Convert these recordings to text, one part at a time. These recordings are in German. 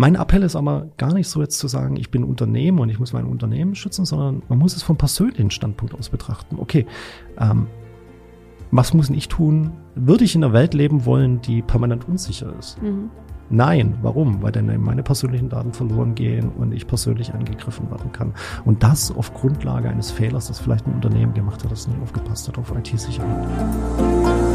Mein Appell ist aber gar nicht so jetzt zu sagen, ich bin Unternehmen und ich muss mein Unternehmen schützen, sondern man muss es vom persönlichen Standpunkt aus betrachten. Okay, ähm, was muss ich tun? Würde ich in einer Welt leben wollen, die permanent unsicher ist? Mhm. Nein, warum? Weil dann meine persönlichen Daten verloren gehen und ich persönlich angegriffen werden kann. Und das auf Grundlage eines Fehlers, das vielleicht ein Unternehmen gemacht hat, das nicht aufgepasst hat auf IT-Sicherheit.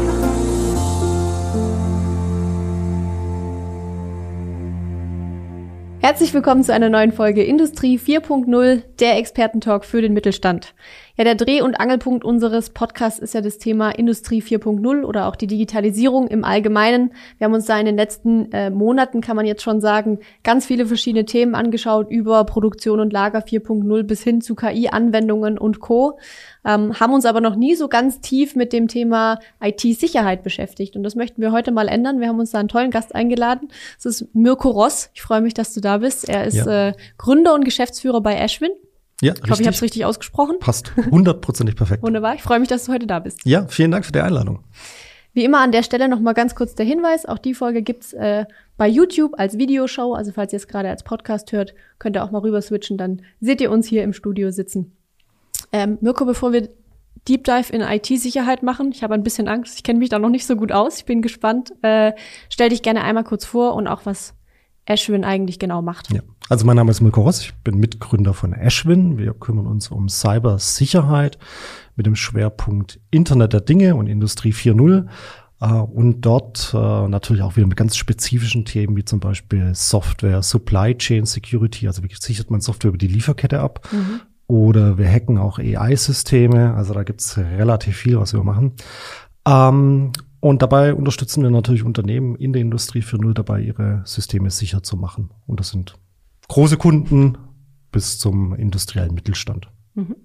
Herzlich willkommen zu einer neuen Folge Industrie 4.0, der Expertentalk für den Mittelstand. Ja, der Dreh- und Angelpunkt unseres Podcasts ist ja das Thema Industrie 4.0 oder auch die Digitalisierung im Allgemeinen. Wir haben uns da in den letzten äh, Monaten, kann man jetzt schon sagen, ganz viele verschiedene Themen angeschaut, über Produktion und Lager 4.0 bis hin zu KI-Anwendungen und Co. Ähm, haben uns aber noch nie so ganz tief mit dem Thema IT-Sicherheit beschäftigt. Und das möchten wir heute mal ändern. Wir haben uns da einen tollen Gast eingeladen. Das ist Mirko Ross. Ich freue mich, dass du da bist. Er ist ja. äh, Gründer und Geschäftsführer bei Ashwin. Ja, ich hoffe, ich habe es richtig ausgesprochen. Passt. Hundertprozentig perfekt. Wunderbar. Ich freue mich, dass du heute da bist. Ja, vielen Dank für die Einladung. Wie immer an der Stelle noch mal ganz kurz der Hinweis. Auch die Folge gibt's äh, bei YouTube als Videoshow. Also falls ihr es gerade als Podcast hört, könnt ihr auch mal rüber switchen. Dann seht ihr uns hier im Studio sitzen. Ähm, Mirko, bevor wir Deep Dive in IT-Sicherheit machen, ich habe ein bisschen Angst. Ich kenne mich da noch nicht so gut aus. Ich bin gespannt. Äh, stell dich gerne einmal kurz vor und auch was Ashwin eigentlich genau macht. Ja. Also mein Name ist Milko Ross, ich bin Mitgründer von Ashwin. Wir kümmern uns um Cybersicherheit mit dem Schwerpunkt Internet der Dinge und Industrie 4.0. Uh, äh, und dort uh, natürlich auch wieder mit ganz spezifischen Themen wie zum Beispiel Software, Supply Chain Security, also wie sichert man Software über die Lieferkette ab. Mhm. Oder wir hacken auch AI-Systeme, also da gibt's relativ viel, was wir machen. Um, ähm, und dabei unterstützen wir natürlich Unternehmen in der Industrie 4.0 dabei, ihre Systeme sicher zu machen. Und das sind große Kunden bis zum industriellen Mittelstand. Mhm.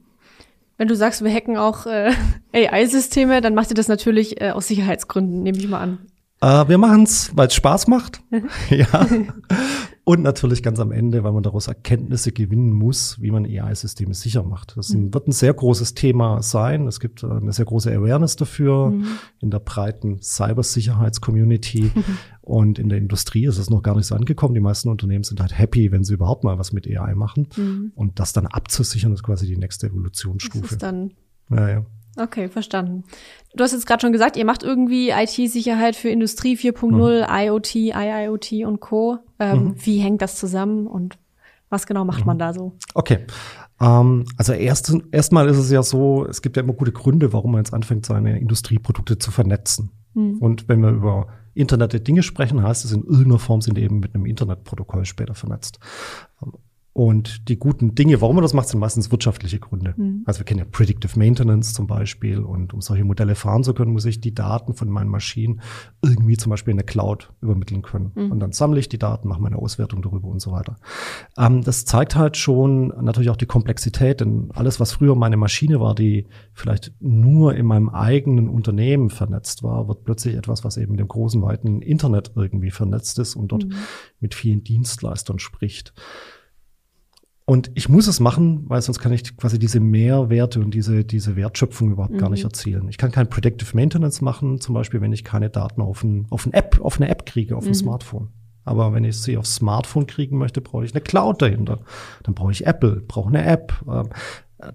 Wenn du sagst, wir hacken auch äh, AI-Systeme, dann macht ihr das natürlich äh, aus Sicherheitsgründen, nehme ich mal an. Äh, wir machen es, weil es Spaß macht. Mhm. ja. Und natürlich ganz am Ende, weil man daraus Erkenntnisse gewinnen muss, wie man AI-Systeme sicher macht. Das mhm. wird ein sehr großes Thema sein. Es gibt äh, eine sehr große Awareness dafür mhm. in der breiten Cybersicherheits-Community. Und in der Industrie ist es noch gar nicht so angekommen. Die meisten Unternehmen sind halt happy, wenn sie überhaupt mal was mit AI machen. Mhm. Und das dann abzusichern, ist quasi die nächste Evolutionsstufe. Das ist dann ja, ja. Okay, verstanden. Du hast jetzt gerade schon gesagt, ihr macht irgendwie IT-Sicherheit für Industrie 4.0, mhm. IoT, IIoT und Co. Ähm, mhm. Wie hängt das zusammen und was genau macht mhm. man da so? Okay. Ähm, also erst erstmal ist es ja so, es gibt ja immer gute Gründe, warum man jetzt anfängt, seine Industrieprodukte zu vernetzen. Mhm. Und wenn wir über Internet der Dinge sprechen, heißt es in irgendeiner Form sind eben mit einem Internetprotokoll später vernetzt. Und die guten Dinge, warum man das macht, sind meistens wirtschaftliche Gründe. Mhm. Also wir kennen ja Predictive Maintenance zum Beispiel. Und um solche Modelle fahren zu können, muss ich die Daten von meinen Maschinen irgendwie zum Beispiel in der Cloud übermitteln können. Mhm. Und dann sammle ich die Daten, mache meine Auswertung darüber und so weiter. Ähm, das zeigt halt schon natürlich auch die Komplexität, denn alles, was früher meine Maschine war, die vielleicht nur in meinem eigenen Unternehmen vernetzt war, wird plötzlich etwas, was eben mit dem großen, weiten Internet irgendwie vernetzt ist und dort mhm. mit vielen Dienstleistern spricht. Und ich muss es machen, weil sonst kann ich quasi diese Mehrwerte und diese, diese Wertschöpfung überhaupt mhm. gar nicht mhm. erzielen. Ich kann kein Predictive Maintenance machen, zum Beispiel, wenn ich keine Daten auf, ein, auf, ein App, auf eine App kriege, auf mhm. ein Smartphone. Aber wenn ich sie aufs Smartphone kriegen möchte, brauche ich eine Cloud dahinter. Dann brauche ich Apple, brauche eine App. Ähm,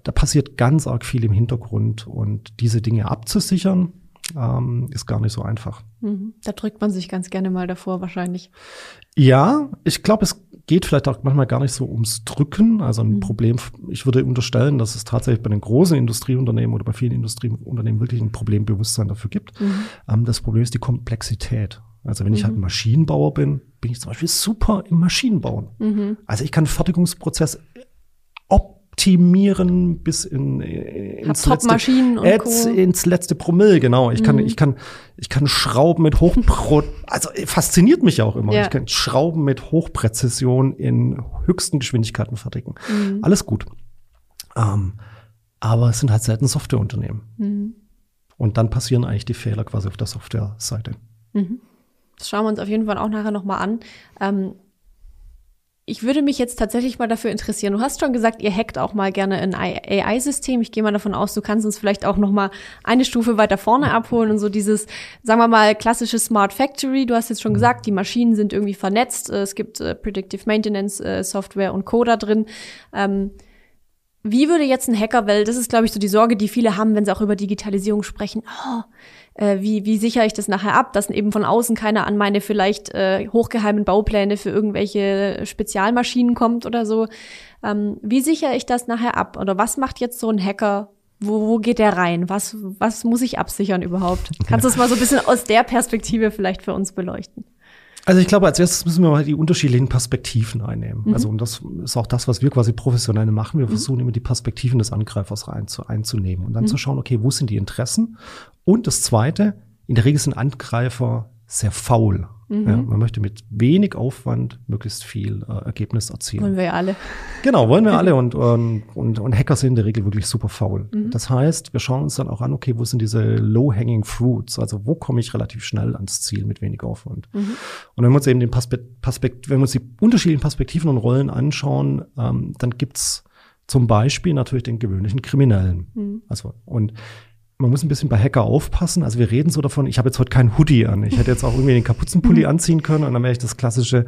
da passiert ganz arg viel im Hintergrund und diese Dinge abzusichern, ähm, ist gar nicht so einfach. Mhm. Da drückt man sich ganz gerne mal davor wahrscheinlich. Ja, ich glaube, es geht vielleicht auch manchmal gar nicht so ums Drücken. Also ein mhm. Problem, ich würde unterstellen, dass es tatsächlich bei den großen Industrieunternehmen oder bei vielen Industrieunternehmen wirklich ein Problembewusstsein dafür gibt. Mhm. Ähm, das Problem ist die Komplexität. Also wenn ich halt mhm. Maschinenbauer bin, bin ich zum Beispiel super im Maschinenbauen. Mhm. Also ich kann Fertigungsprozess optimieren bis in, ins, letzte, Ads, ins letzte Promille, genau. Ich kann, mhm. ich kann, ich kann Schrauben mit Hochpro, also fasziniert mich auch immer. Ja. Ich kann Schrauben mit Hochpräzision in höchsten Geschwindigkeiten fertigen. Mhm. Alles gut. Ähm, aber es sind halt selten Softwareunternehmen. Mhm. Und dann passieren eigentlich die Fehler quasi auf der Softwareseite. Mhm. Das schauen wir uns auf jeden Fall auch nachher nochmal an. Ähm, ich würde mich jetzt tatsächlich mal dafür interessieren. Du hast schon gesagt, ihr hackt auch mal gerne ein AI-System. Ich gehe mal davon aus, du kannst uns vielleicht auch noch mal eine Stufe weiter vorne abholen und so dieses, sagen wir mal, klassische Smart Factory. Du hast jetzt schon mhm. gesagt, die Maschinen sind irgendwie vernetzt. Es gibt äh, Predictive Maintenance äh, Software und Coder drin. Ähm, wie würde jetzt ein Hacker, weil das ist, glaube ich, so die Sorge, die viele haben, wenn sie auch über Digitalisierung sprechen. Oh, äh, wie, wie sichere ich das nachher ab, dass eben von außen keiner an meine vielleicht äh, hochgeheimen Baupläne für irgendwelche Spezialmaschinen kommt oder so. Ähm, wie sichere ich das nachher ab? Oder was macht jetzt so ein Hacker? Wo, wo geht der rein? Was, was muss ich absichern überhaupt? Kannst du es mal so ein bisschen aus der Perspektive vielleicht für uns beleuchten? Also ich glaube, als erstes müssen wir mal die unterschiedlichen Perspektiven einnehmen. Mhm. Also und das ist auch das, was wir quasi professionell machen. Wir mhm. versuchen immer die Perspektiven des Angreifers rein zu, einzunehmen und dann mhm. zu schauen, okay, wo sind die Interessen? Und das Zweite, in der Regel sind Angreifer sehr faul. Mhm. Ja, man möchte mit wenig Aufwand möglichst viel äh, Ergebnis erzielen. Wollen wir ja alle. Genau, wollen wir alle und, und, und, und Hacker sind in der Regel wirklich super faul. Mhm. Das heißt, wir schauen uns dann auch an, okay, wo sind diese low-hanging fruits? Also wo komme ich relativ schnell ans Ziel mit wenig Aufwand? Mhm. Und wenn wir uns eben den Perspekt, Perspekt wenn wir uns die unterschiedlichen Perspektiven und Rollen anschauen, ähm, dann gibt's zum Beispiel natürlich den gewöhnlichen Kriminellen. Mhm. Also und man muss ein bisschen bei Hacker aufpassen. Also wir reden so davon, ich habe jetzt heute keinen Hoodie an. Ich hätte jetzt auch irgendwie den Kapuzenpulli mhm. anziehen können und dann wäre ich das klassische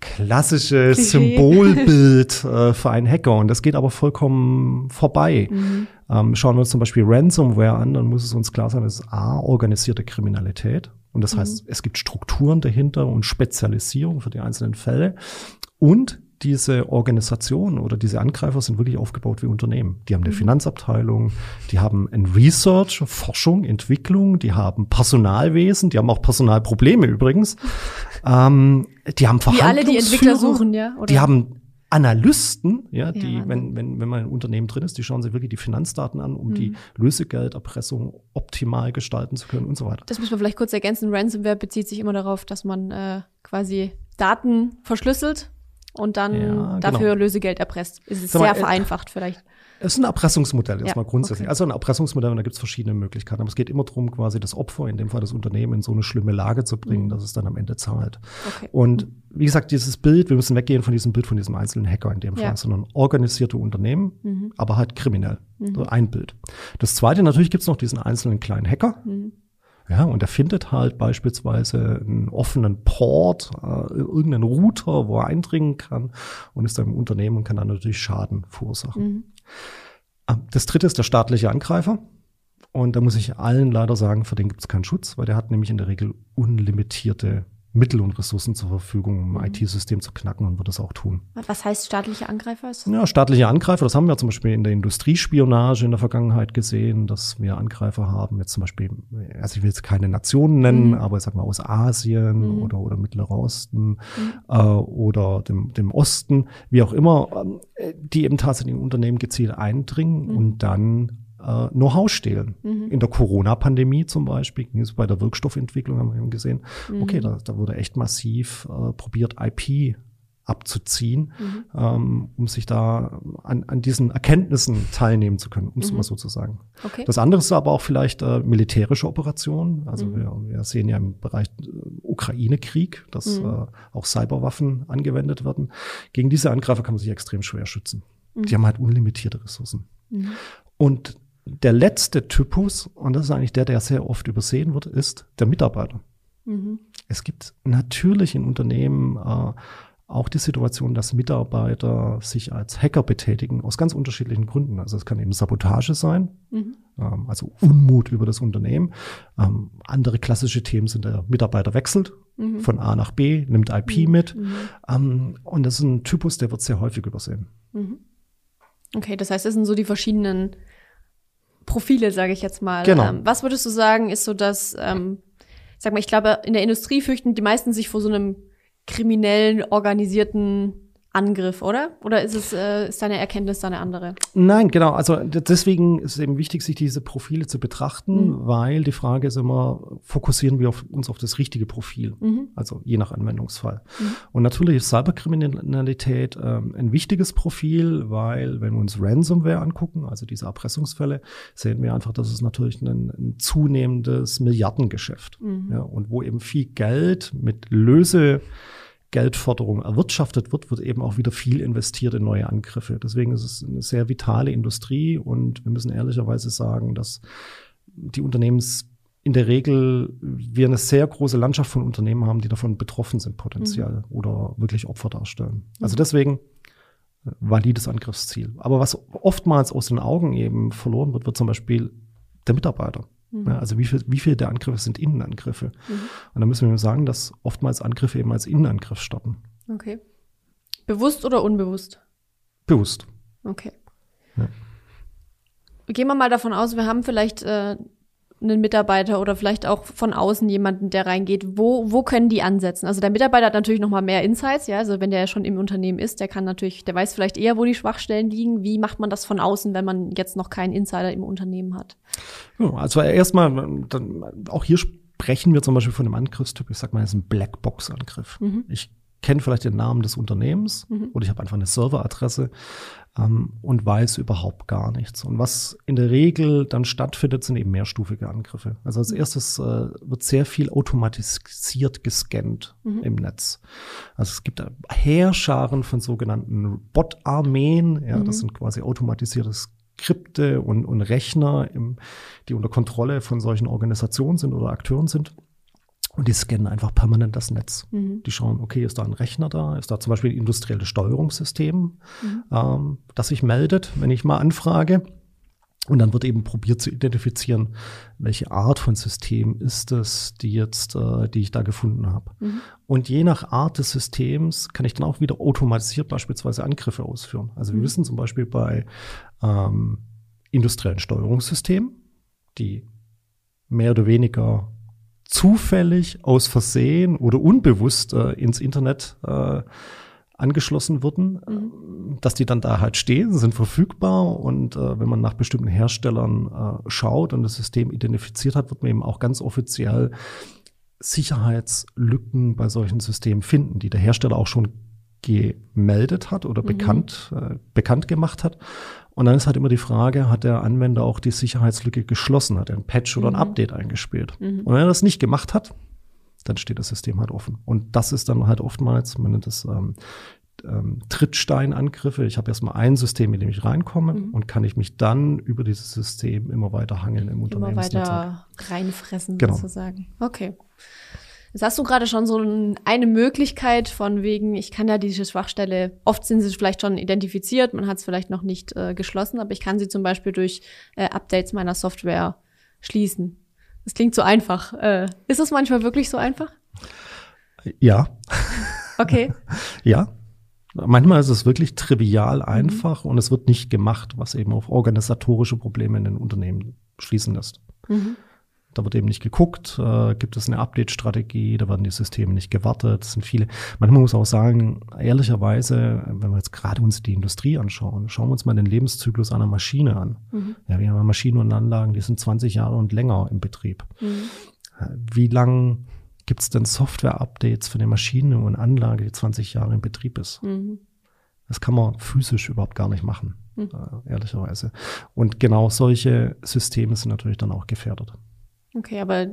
klassische Klischee. Symbolbild äh, für einen Hacker und das geht aber vollkommen vorbei. Mhm. Ähm, schauen wir uns zum Beispiel Ransomware an, dann muss es uns klar sein, es ist A, organisierte Kriminalität und das mhm. heißt, es gibt Strukturen dahinter und Spezialisierung für die einzelnen Fälle und diese Organisation oder diese Angreifer sind wirklich aufgebaut wie Unternehmen. Die haben eine mhm. Finanzabteilung, die haben ein Research, Forschung, Entwicklung, die haben Personalwesen, die haben auch Personalprobleme übrigens. ähm, die haben Verhandlungsführer. Die alle die Entwickler suchen, ja? Oder? Die haben Analysten, ja, die, ja, wenn, wenn, wenn man ein Unternehmen drin ist, die schauen sich wirklich die Finanzdaten an, um mhm. die Lösegelderpressung optimal gestalten zu können und so weiter. Das müssen wir vielleicht kurz ergänzen. Ransomware bezieht sich immer darauf, dass man äh, quasi Daten verschlüsselt und dann ja, dafür genau. Lösegeld erpresst. Es ist sehr äh, vereinfacht vielleicht. Es ist ein Erpressungsmodell erstmal ja, grundsätzlich. Okay. Also ein Erpressungsmodell, und da gibt es verschiedene Möglichkeiten. Aber es geht immer darum, quasi das Opfer, in dem Fall das Unternehmen, in so eine schlimme Lage zu bringen, mhm. dass es dann am Ende zahlt. Okay. Und wie gesagt, dieses Bild, wir müssen weggehen von diesem Bild von diesem einzelnen Hacker in dem Fall, ja. sondern organisierte Unternehmen, mhm. aber halt kriminell. Mhm. So ein Bild. Das zweite, natürlich gibt es noch diesen einzelnen kleinen Hacker. Mhm ja, und er findet halt beispielsweise einen offenen Port, äh, irgendeinen Router, wo er eindringen kann und ist dann im Unternehmen und kann dann natürlich Schaden verursachen. Mhm. Ähm, das dritte ist der staatliche Angreifer. Und da muss ich allen leider sagen, für den gibt es keinen Schutz, weil der hat nämlich in der Regel unlimitierte Mittel und Ressourcen zur Verfügung, um mhm. IT-System zu knacken und wird das auch tun. Was heißt staatliche Angreifer? Ja, staatliche Angreifer, das haben wir zum Beispiel in der Industriespionage in der Vergangenheit gesehen, dass wir Angreifer haben, jetzt zum Beispiel, also ich will jetzt keine Nationen nennen, mhm. aber ich sag mal aus Asien mhm. oder, oder Mittlerer Osten mhm. äh, oder dem, dem Osten, wie auch immer, äh, die eben tatsächlich in Unternehmen gezielt eindringen mhm. und dann äh, Know-how stehlen. Mhm. In der Corona-Pandemie zum Beispiel, ging es bei der Wirkstoffentwicklung, haben wir eben gesehen, mhm. okay, da, da wurde echt massiv äh, probiert, IP abzuziehen, mhm. ähm, um sich da an, an diesen Erkenntnissen teilnehmen zu können, um es mhm. mal so zu sagen. Okay. Das andere ist aber auch vielleicht äh, militärische Operationen. Also mhm. wir, wir sehen ja im Bereich äh, Ukraine-Krieg, dass mhm. äh, auch Cyberwaffen angewendet werden. Gegen diese Angreifer kann man sich extrem schwer schützen. Die mhm. haben halt unlimitierte Ressourcen. Mhm. Und der letzte Typus, und das ist eigentlich der, der sehr oft übersehen wird, ist der Mitarbeiter. Mhm. Es gibt natürlich in Unternehmen äh, auch die Situation, dass Mitarbeiter sich als Hacker betätigen, aus ganz unterschiedlichen Gründen. Also es kann eben Sabotage sein, mhm. ähm, also Unmut über das Unternehmen. Ähm, andere klassische Themen sind, der Mitarbeiter wechselt mhm. von A nach B, nimmt IP mhm. mit. Mhm. Ähm, und das ist ein Typus, der wird sehr häufig übersehen. Mhm. Okay, das heißt, das sind so die verschiedenen Profile, sage ich jetzt mal. Genau. Ähm, was würdest du sagen, ist so das, ähm, sag mal, ich glaube, in der Industrie fürchten die meisten sich vor so einem kriminellen, organisierten Angriff, oder? Oder ist es äh, ist deine Erkenntnis da eine andere? Nein, genau. Also deswegen ist es eben wichtig, sich diese Profile zu betrachten, mhm. weil die Frage ist immer, fokussieren wir auf, uns auf das richtige Profil? Mhm. Also je nach Anwendungsfall. Mhm. Und natürlich ist Cyberkriminalität ähm, ein wichtiges Profil, weil wenn wir uns Ransomware angucken, also diese Erpressungsfälle, sehen wir einfach, dass es natürlich ein, ein zunehmendes Milliardengeschäft. Mhm. Ja, und wo eben viel Geld mit Löse Geldforderung erwirtschaftet wird, wird eben auch wieder viel investiert in neue Angriffe. Deswegen ist es eine sehr vitale Industrie und wir müssen ehrlicherweise sagen, dass die Unternehmens in der Regel wir eine sehr große Landschaft von Unternehmen haben, die davon betroffen sind potenziell mhm. oder wirklich Opfer darstellen. Also mhm. deswegen äh, valides Angriffsziel. Aber was oftmals aus den Augen eben verloren wird, wird zum Beispiel der Mitarbeiter. Mhm. Ja, also wie viel, wie viel der Angriffe sind Innenangriffe? Mhm. Und da müssen wir sagen, dass oftmals Angriffe eben als Innenangriff starten. Okay. Bewusst oder unbewusst? Bewusst. Okay. Ja. Gehen wir mal davon aus, wir haben vielleicht äh, einen Mitarbeiter oder vielleicht auch von außen jemanden, der reingeht, wo, wo können die ansetzen? Also der Mitarbeiter hat natürlich noch mal mehr Insights, ja, also wenn der ja schon im Unternehmen ist, der kann natürlich, der weiß vielleicht eher, wo die Schwachstellen liegen. Wie macht man das von außen, wenn man jetzt noch keinen Insider im Unternehmen hat? also erstmal, auch hier sprechen wir zum Beispiel von einem Angriffstyp, ich sag mal, es ist ein Blackbox-Angriff. Mhm. Ich kenne vielleicht den Namen des Unternehmens mhm. oder ich habe einfach eine Serveradresse ähm, und weiß überhaupt gar nichts. Und was in der Regel dann stattfindet, sind eben mehrstufige Angriffe. Also als mhm. erstes äh, wird sehr viel automatisiert gescannt mhm. im Netz. Also es gibt Heerscharen von sogenannten Bot-Armeen, ja, das mhm. sind quasi automatisierte Skripte und, und Rechner, im, die unter Kontrolle von solchen Organisationen sind oder Akteuren sind. Und die scannen einfach permanent das Netz. Mhm. Die schauen, okay, ist da ein Rechner da? Ist da zum Beispiel ein industrielles Steuerungssystem, mhm. ähm, das sich meldet, wenn ich mal anfrage? Und dann wird eben probiert zu identifizieren, welche Art von System ist es, die jetzt, äh, die ich da gefunden habe. Mhm. Und je nach Art des Systems kann ich dann auch wieder automatisiert beispielsweise Angriffe ausführen. Also wir mhm. wissen zum Beispiel bei ähm, industriellen Steuerungssystemen, die mehr oder weniger zufällig aus Versehen oder unbewusst äh, ins Internet äh, angeschlossen wurden, mhm. dass die dann da halt stehen, sind verfügbar und äh, wenn man nach bestimmten Herstellern äh, schaut und das System identifiziert hat, wird man eben auch ganz offiziell Sicherheitslücken bei solchen Systemen finden, die der Hersteller auch schon gemeldet hat oder mhm. bekannt, äh, bekannt gemacht hat. Und dann ist halt immer die Frage, hat der Anwender auch die Sicherheitslücke geschlossen, hat er ein Patch oder ein mhm. Update eingespielt? Mhm. Und wenn er das nicht gemacht hat, dann steht das System halt offen. Und das ist dann halt oftmals, man nennt das ähm, ähm, Trittsteinangriffe. Ich habe erstmal ein System, in dem ich reinkomme mhm. und kann ich mich dann über dieses System immer weiter hangeln im Unternehmensnetzwerk. Immer weiter reinfressen genau. sozusagen. Okay. Jetzt hast du gerade schon so eine Möglichkeit von wegen, ich kann ja diese Schwachstelle, oft sind sie vielleicht schon identifiziert, man hat es vielleicht noch nicht äh, geschlossen, aber ich kann sie zum Beispiel durch äh, Updates meiner Software schließen. Das klingt so einfach. Äh, ist es manchmal wirklich so einfach? Ja. Okay. ja. Manchmal ist es wirklich trivial mhm. einfach mhm. und es wird nicht gemacht, was eben auf organisatorische Probleme in den Unternehmen schließen lässt. Mhm. Da wird eben nicht geguckt, äh, gibt es eine Update-Strategie, da werden die Systeme nicht gewartet, es sind viele. Manchmal muss auch sagen, ehrlicherweise, wenn wir jetzt gerade uns die Industrie anschauen, schauen wir uns mal den Lebenszyklus einer Maschine an. Mhm. Ja, wir haben Maschinen und Anlagen, die sind 20 Jahre und länger im Betrieb. Mhm. Wie lang gibt es denn Software-Updates für eine Maschine und Anlage, die 20 Jahre im Betrieb ist? Mhm. Das kann man physisch überhaupt gar nicht machen, mhm. äh, ehrlicherweise. Und genau solche Systeme sind natürlich dann auch gefährdet. Okay, aber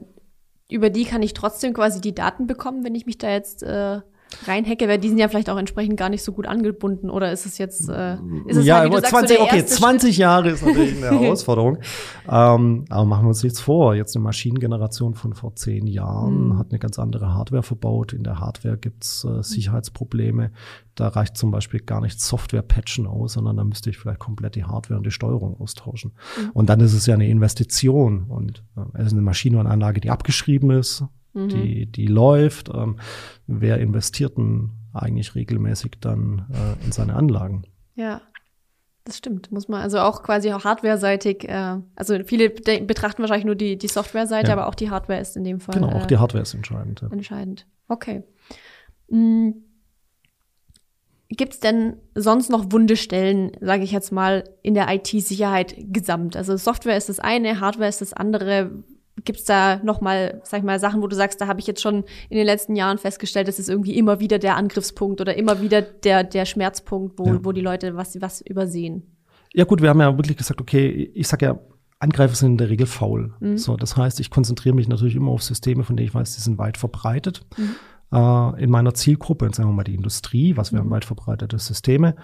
über die kann ich trotzdem quasi die Daten bekommen, wenn ich mich da jetzt äh, reinhacke, weil die sind ja vielleicht auch entsprechend gar nicht so gut angebunden oder ist es jetzt äh, ist es ja, halt, aber 20, so okay, 20 Schritt? Jahre ist natürlich eine Herausforderung. ähm, aber machen wir uns nichts vor. Jetzt eine Maschinengeneration von vor zehn Jahren mhm. hat eine ganz andere Hardware verbaut. In der Hardware gibt's äh, Sicherheitsprobleme. Da reicht zum Beispiel gar nicht Software-Patchen aus, sondern da müsste ich vielleicht komplett die Hardware und die Steuerung austauschen. Mhm. Und dann ist es ja eine Investition und äh, es ist eine Maschine und Anlage, die abgeschrieben ist mhm. die, die läuft. Ähm, wer investiert denn eigentlich regelmäßig dann äh, in seine Anlagen? Ja. Das stimmt, muss man also auch quasi auch hardware-seitig, äh, also viele betrachten wahrscheinlich nur die, die Software-Seite, ja. aber auch die Hardware ist in dem Fall. Genau, auch die äh, Hardware ist entscheidend. Ja. Entscheidend. Okay. Mhm. Gibt es denn sonst noch Wundestellen, sage ich jetzt mal, in der IT-Sicherheit gesamt? Also Software ist das eine, Hardware ist das andere. Gibt's da nochmal, sag ich mal, Sachen, wo du sagst, da habe ich jetzt schon in den letzten Jahren festgestellt, das ist irgendwie immer wieder der Angriffspunkt oder immer wieder der, der Schmerzpunkt, wo, ja. wo die Leute was, was übersehen? Ja gut, wir haben ja wirklich gesagt, okay, ich sag ja, Angreifer sind in der Regel faul. Mhm. So, das heißt, ich konzentriere mich natürlich immer auf Systeme, von denen ich weiß, die sind weit verbreitet. Mhm. äh, in meiner Zielgruppe, sagen wir mal die Industrie, was wären mhm. weit verbreitete Systeme.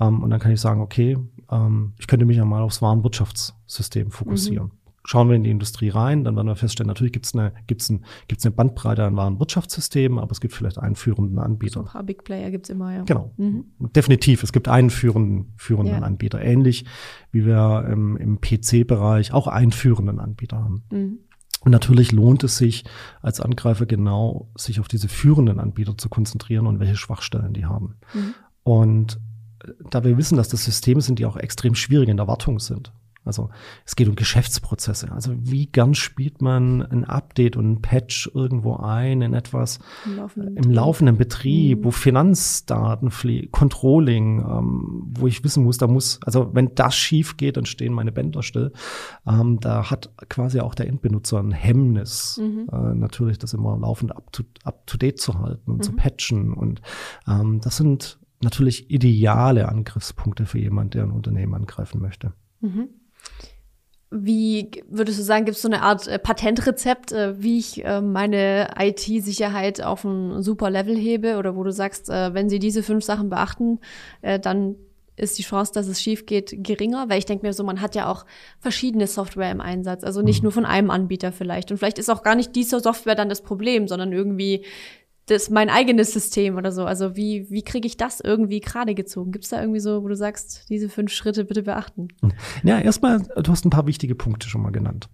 Ähm, und dann kann ich sagen, okay, ähm, ich könnte mich ja mal aufs Warenwirtschaftssystem fokussieren. Mhm schauen wir in die Industrie rein, dann werden wir feststellen, natürlich gibt es eine, gibt's ein, gibt's eine Bandbreite an Warenwirtschaftssystemen, aber es gibt vielleicht einen führenden Anbieter. So ein paar Big Player gibt's immer, ja. Genau. Mhm. Definitiv. Es gibt einen führenden, führenden ja. Anbieter. Ähnlich wie wir im, im PC-Bereich auch einen führenden Anbieter haben. Mhm. Und natürlich lohnt es sich als Angreifer genau, sich auf diese führenden Anbieter zu konzentrieren und welche Schwachstellen die haben. Mhm. Und äh, da wir wissen, dass das Systeme sind, die auch extrem schwierig in der Wartung sind. Also es geht um Geschäftsprozesse. Also wie gern spielt man ein Update und ein Patch irgendwo ein in etwas im laufenden, im laufenden Betrieb, mhm. wo Finanzdaten fliegen, Controlling, ähm, wo ich wissen muss, da muss, also wenn das schief geht, dann stehen meine Bänder still. Ähm, da hat quasi auch der Endbenutzer ein Hemmnis, mhm. äh, natürlich das immer laufend up to, up to date zu halten und mhm. zu patchen. Und ähm, das sind natürlich ideale Angriffspunkte für jemand, der ein Unternehmen angreifen möchte. Mhm. Wie würdest du sagen, gibt es so eine Art äh, Patentrezept, äh, wie ich äh, meine IT-Sicherheit auf ein super Level hebe oder wo du sagst, wenn sie diese fünf Sachen beachten, dann ist die Chance, dass es schief geht, geringer, weil ich denke mir so, man hat ja auch verschiedene Software im Einsatz, also nicht mhm. nur von einem Anbieter vielleicht. Und vielleicht ist auch gar nicht diese Software dann das Problem, sondern irgendwie das mein eigenes System oder so. Also wie, wie kriege ich das irgendwie gerade gezogen? Gibt es da irgendwie so, wo du sagst, diese fünf Schritte bitte beachten? Ja, erstmal, du hast ein paar wichtige Punkte schon mal genannt.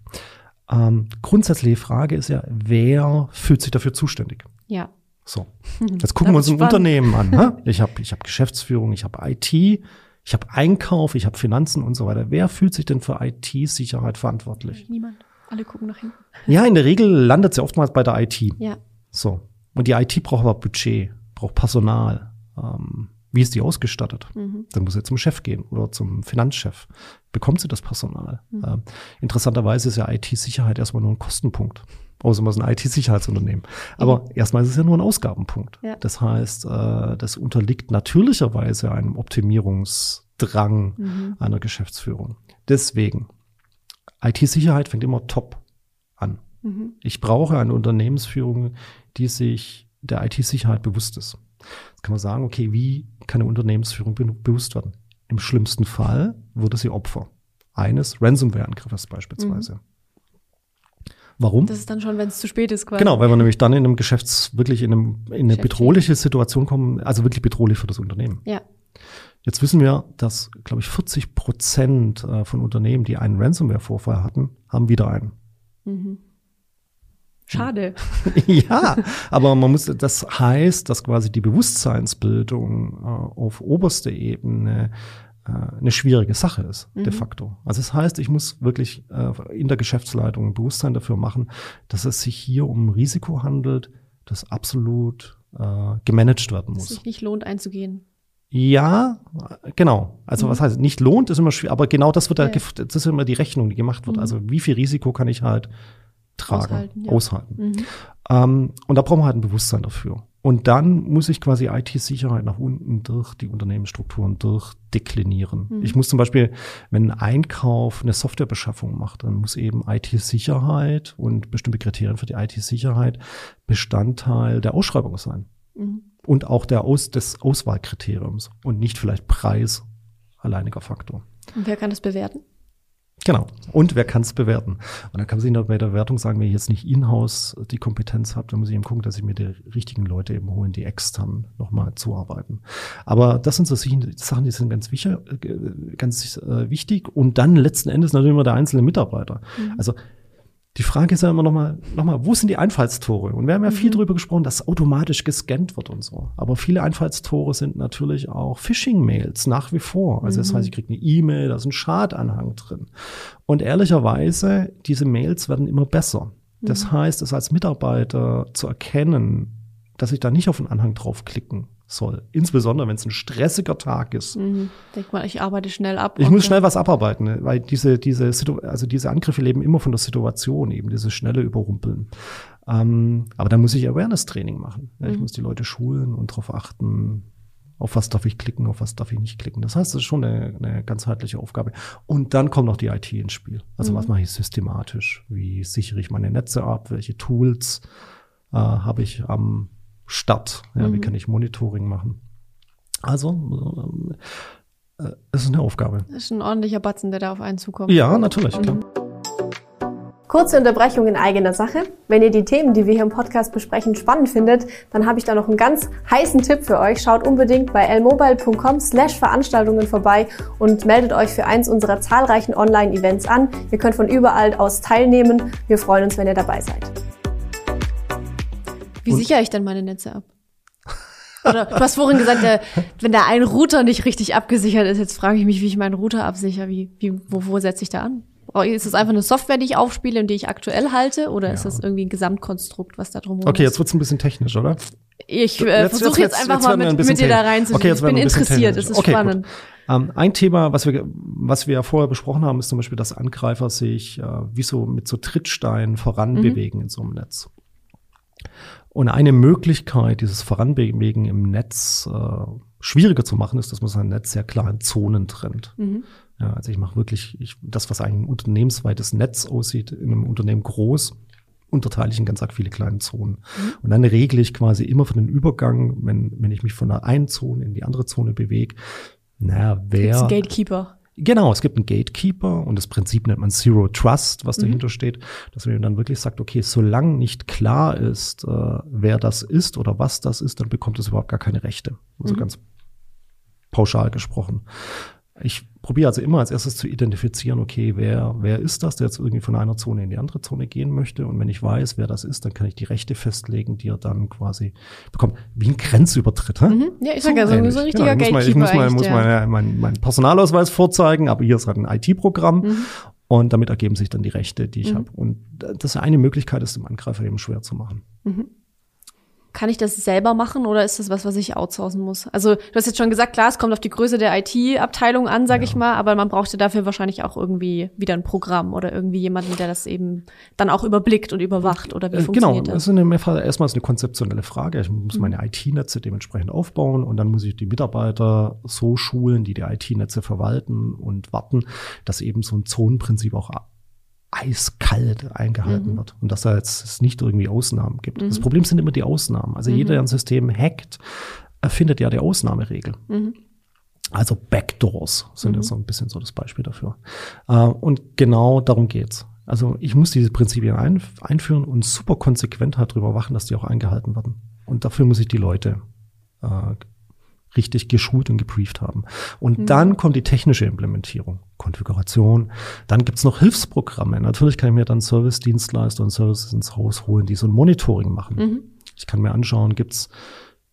Ähm, grundsätzliche Frage ist ja, wer fühlt sich dafür zuständig? Ja. So, jetzt gucken wir uns ein spannend. Unternehmen an. Ne? Ich habe ich hab Geschäftsführung, ich habe IT, ich habe Einkauf, ich habe Finanzen und so weiter. Wer fühlt sich denn für IT-Sicherheit verantwortlich? Niemand. Alle gucken nach hinten. Ja, in der Regel landet sie oftmals bei der IT. Ja. So, und die IT braucht aber Budget, braucht Personal. Ähm, wie ist die ausgestattet? Mhm. Dann muss sie zum Chef gehen oder zum Finanzchef. Bekommt sie das Personal? Mhm. Ähm, interessanterweise ist ja IT-Sicherheit erstmal nur ein Kostenpunkt. Außer man ist ein IT-Sicherheitsunternehmen. Aber mhm. erstmal ist es ja nur ein Ausgabenpunkt. Ja. Das heißt, äh, das unterliegt natürlicherweise einem Optimierungsdrang mhm. einer Geschäftsführung. Deswegen, IT-Sicherheit fängt immer top an. Mhm. Ich brauche eine Unternehmensführung, die sich der IT-Sicherheit bewusst ist. Jetzt kann man sagen, okay, wie kann eine Unternehmensführung be bewusst werden? Im schlimmsten Fall wurde sie Opfer eines Ransomware-Angriffes beispielsweise. Mhm. Warum? Das ist dann schon, wenn es zu spät ist, quasi. Genau, weil wir nämlich dann in einem Geschäfts wirklich in, einem, in eine bedrohliche Situation kommen, also wirklich bedrohlich für das Unternehmen. Ja. Jetzt wissen wir, dass, glaube ich, 40 Prozent äh, von Unternehmen, die einen Ransomware-Vorfall hatten, haben wieder einen. Mhm. Schade. ja, aber man muss, das heißt, dass quasi die Bewusstseinsbildung äh, auf oberster Ebene äh, eine schwierige Sache ist, mhm. de facto. Also das heißt, ich muss wirklich äh, in der Geschäftsleitung ein Bewusstsein dafür machen, dass es sich hier um ein Risiko handelt, das absolut äh, gemanagt werden muss. Dass sich nicht lohnt einzugehen. Ja, genau. Also mhm. was heißt, nicht lohnt, ist immer schwierig, aber genau das wird ja. da, das ist immer die Rechnung, die gemacht wird. Mhm. Also wie viel Risiko kann ich halt tragen, aushalten. Ja. aushalten. Mhm. Ähm, und da brauchen wir halt ein Bewusstsein dafür. Und dann muss ich quasi IT-Sicherheit nach unten durch die Unternehmensstrukturen durchdeklinieren. Mhm. Ich muss zum Beispiel, wenn ein Einkauf eine Softwarebeschaffung macht, dann muss eben IT-Sicherheit und bestimmte Kriterien für die IT-Sicherheit Bestandteil der Ausschreibung sein. Mhm. Und auch der Aus des Auswahlkriteriums und nicht vielleicht Preis alleiniger Faktor. Und wer kann das bewerten? Genau. Und wer kann es bewerten? Und dann kann man sich bei der Wertung sagen, wenn ich jetzt nicht in-house die Kompetenz habe, dann muss ich eben gucken, dass ich mir die richtigen Leute eben holen, die extern nochmal zuarbeiten. Aber das sind so Sachen, die sind ganz, wichtig, äh, ganz äh, wichtig. Und dann letzten Endes natürlich immer der einzelne Mitarbeiter. Mhm. Also die Frage ist ja immer nochmal, noch mal, wo sind die Einfallstore? Und wir haben ja mhm. viel darüber gesprochen, dass automatisch gescannt wird und so. Aber viele Einfallstore sind natürlich auch Phishing-Mails nach wie vor. Also das heißt, ich kriege eine E-Mail, da ist ein Schadanhang drin. Und ehrlicherweise, diese Mails werden immer besser. Das mhm. heißt, es als Mitarbeiter zu erkennen, dass ich da nicht auf den Anhang draufklicken soll. Insbesondere, wenn es ein stressiger Tag ist. Mhm. Denk mal, ich arbeite schnell ab. Ich muss schnell was abarbeiten, ne? weil diese, diese, also diese Angriffe leben immer von der Situation, eben dieses schnelle Überrumpeln. Ähm, aber da muss ich Awareness-Training machen. Mhm. Ich muss die Leute schulen und darauf achten, auf was darf ich klicken, auf was darf ich nicht klicken. Das heißt, das ist schon eine, eine ganzheitliche Aufgabe. Und dann kommt noch die IT ins Spiel. Also mhm. was mache ich systematisch? Wie sichere ich meine Netze ab? Welche Tools äh, habe ich am Start? Ja, mhm. Wie kann ich Monitoring machen? Also, äh, es ist eine Aufgabe. Das ist ein ordentlicher Batzen, der da auf einen zukommt. Ja, natürlich, klar. Kurze Unterbrechung in eigener Sache. Wenn ihr die Themen, die wir hier im Podcast besprechen, spannend findet, dann habe ich da noch einen ganz heißen Tipp für euch. Schaut unbedingt bei lmobile.com slash Veranstaltungen vorbei und meldet euch für eins unserer zahlreichen Online-Events an. Ihr könnt von überall aus teilnehmen. Wir freuen uns, wenn ihr dabei seid. Wie sichere ich denn meine Netze ab? Oder du hast vorhin gesagt, der, wenn da ein Router nicht richtig abgesichert ist, jetzt frage ich mich, wie ich meinen Router absichere. Wie, wie, wo, wo setze ich da an? Oh, ist es einfach eine Software, die ich aufspiele und die ich aktuell halte? Oder ja. ist das irgendwie ein Gesamtkonstrukt, was da drum ist? Okay, jetzt wird's ein bisschen technisch, oder? Ich äh, versuche jetzt, jetzt, einfach jetzt mal mit, ein mit dir da reinzugehen. Okay, ich bin interessiert, es ist okay, spannend. Ähm, ein Thema, was wir, was wir ja vorher besprochen haben, ist zum Beispiel, dass Angreifer sich äh, wie so mit so Trittsteinen voranbewegen mhm. in so einem Netz. Und eine Möglichkeit, dieses Voranbewegen im Netz äh, schwieriger zu machen, ist, dass man sein Netz sehr klar in Zonen trennt. Mhm. Ja, also ich mache wirklich ich, das, was ein unternehmensweites Netz aussieht, in einem Unternehmen groß, unterteile ich in ganz arg viele kleine Zonen. Mhm. Und dann regle ich quasi immer für den Übergang, wenn, wenn ich mich von der einen Zone in die andere Zone bewege, naja, wer. Gatekeeper. Genau, es gibt einen Gatekeeper und das Prinzip nennt man Zero Trust, was mhm. dahinter steht, dass man dann wirklich sagt, okay, solange nicht klar ist, äh, wer das ist oder was das ist, dann bekommt es überhaupt gar keine Rechte. Also mhm. ganz pauschal gesprochen. Ich probiere also immer als erstes zu identifizieren, okay, wer, wer ist das, der jetzt irgendwie von einer Zone in die andere Zone gehen möchte. Und wenn ich weiß, wer das ist, dann kann ich die Rechte festlegen, die er dann quasi bekommt. Wie ein Grenzübertritt. Mhm. Ja, ich sage ja, so, so ein richtiger genau, Ich muss mal, ich muss mal, ja. mein, mein Personalausweis vorzeigen, aber hier ist halt ein IT-Programm. Mhm. Und damit ergeben sich dann die Rechte, die ich mhm. habe. Und das ist eine Möglichkeit, ist dem Angreifer eben schwer zu machen. Mhm. Kann ich das selber machen oder ist das was, was ich outsourcen muss? Also du hast jetzt schon gesagt, klar, es kommt auf die Größe der IT-Abteilung an, sag ja. ich mal, aber man brauchte dafür wahrscheinlich auch irgendwie wieder ein Programm oder irgendwie jemanden, der das eben dann auch überblickt und überwacht oder wie äh, funktioniert genau, das? Genau, das ist eine, erstmal eine konzeptionelle Frage. Ich muss mhm. meine IT-Netze dementsprechend aufbauen und dann muss ich die Mitarbeiter so schulen, die die IT-Netze verwalten und warten, dass eben so ein Zonenprinzip auch eiskalt eingehalten mhm. wird und dass da jetzt es nicht irgendwie Ausnahmen gibt. Mhm. Das Problem sind immer die Ausnahmen. Also mhm. jeder, der ein System hackt, erfindet ja die Ausnahmeregel. Mhm. Also Backdoors sind jetzt mhm. so ein bisschen so das Beispiel dafür. Äh, und genau darum geht's. Also ich muss diese Prinzipien ein, einführen und super konsequent halt drüber wachen, dass die auch eingehalten werden. Und dafür muss ich die Leute äh, richtig geschult und gebrieft haben. Und mhm. dann kommt die technische Implementierung, Konfiguration. Dann gibt's noch Hilfsprogramme. Natürlich kann ich mir dann Service-Dienstleister und Services ins Haus holen, die so ein Monitoring machen. Mhm. Ich kann mir anschauen, gibt's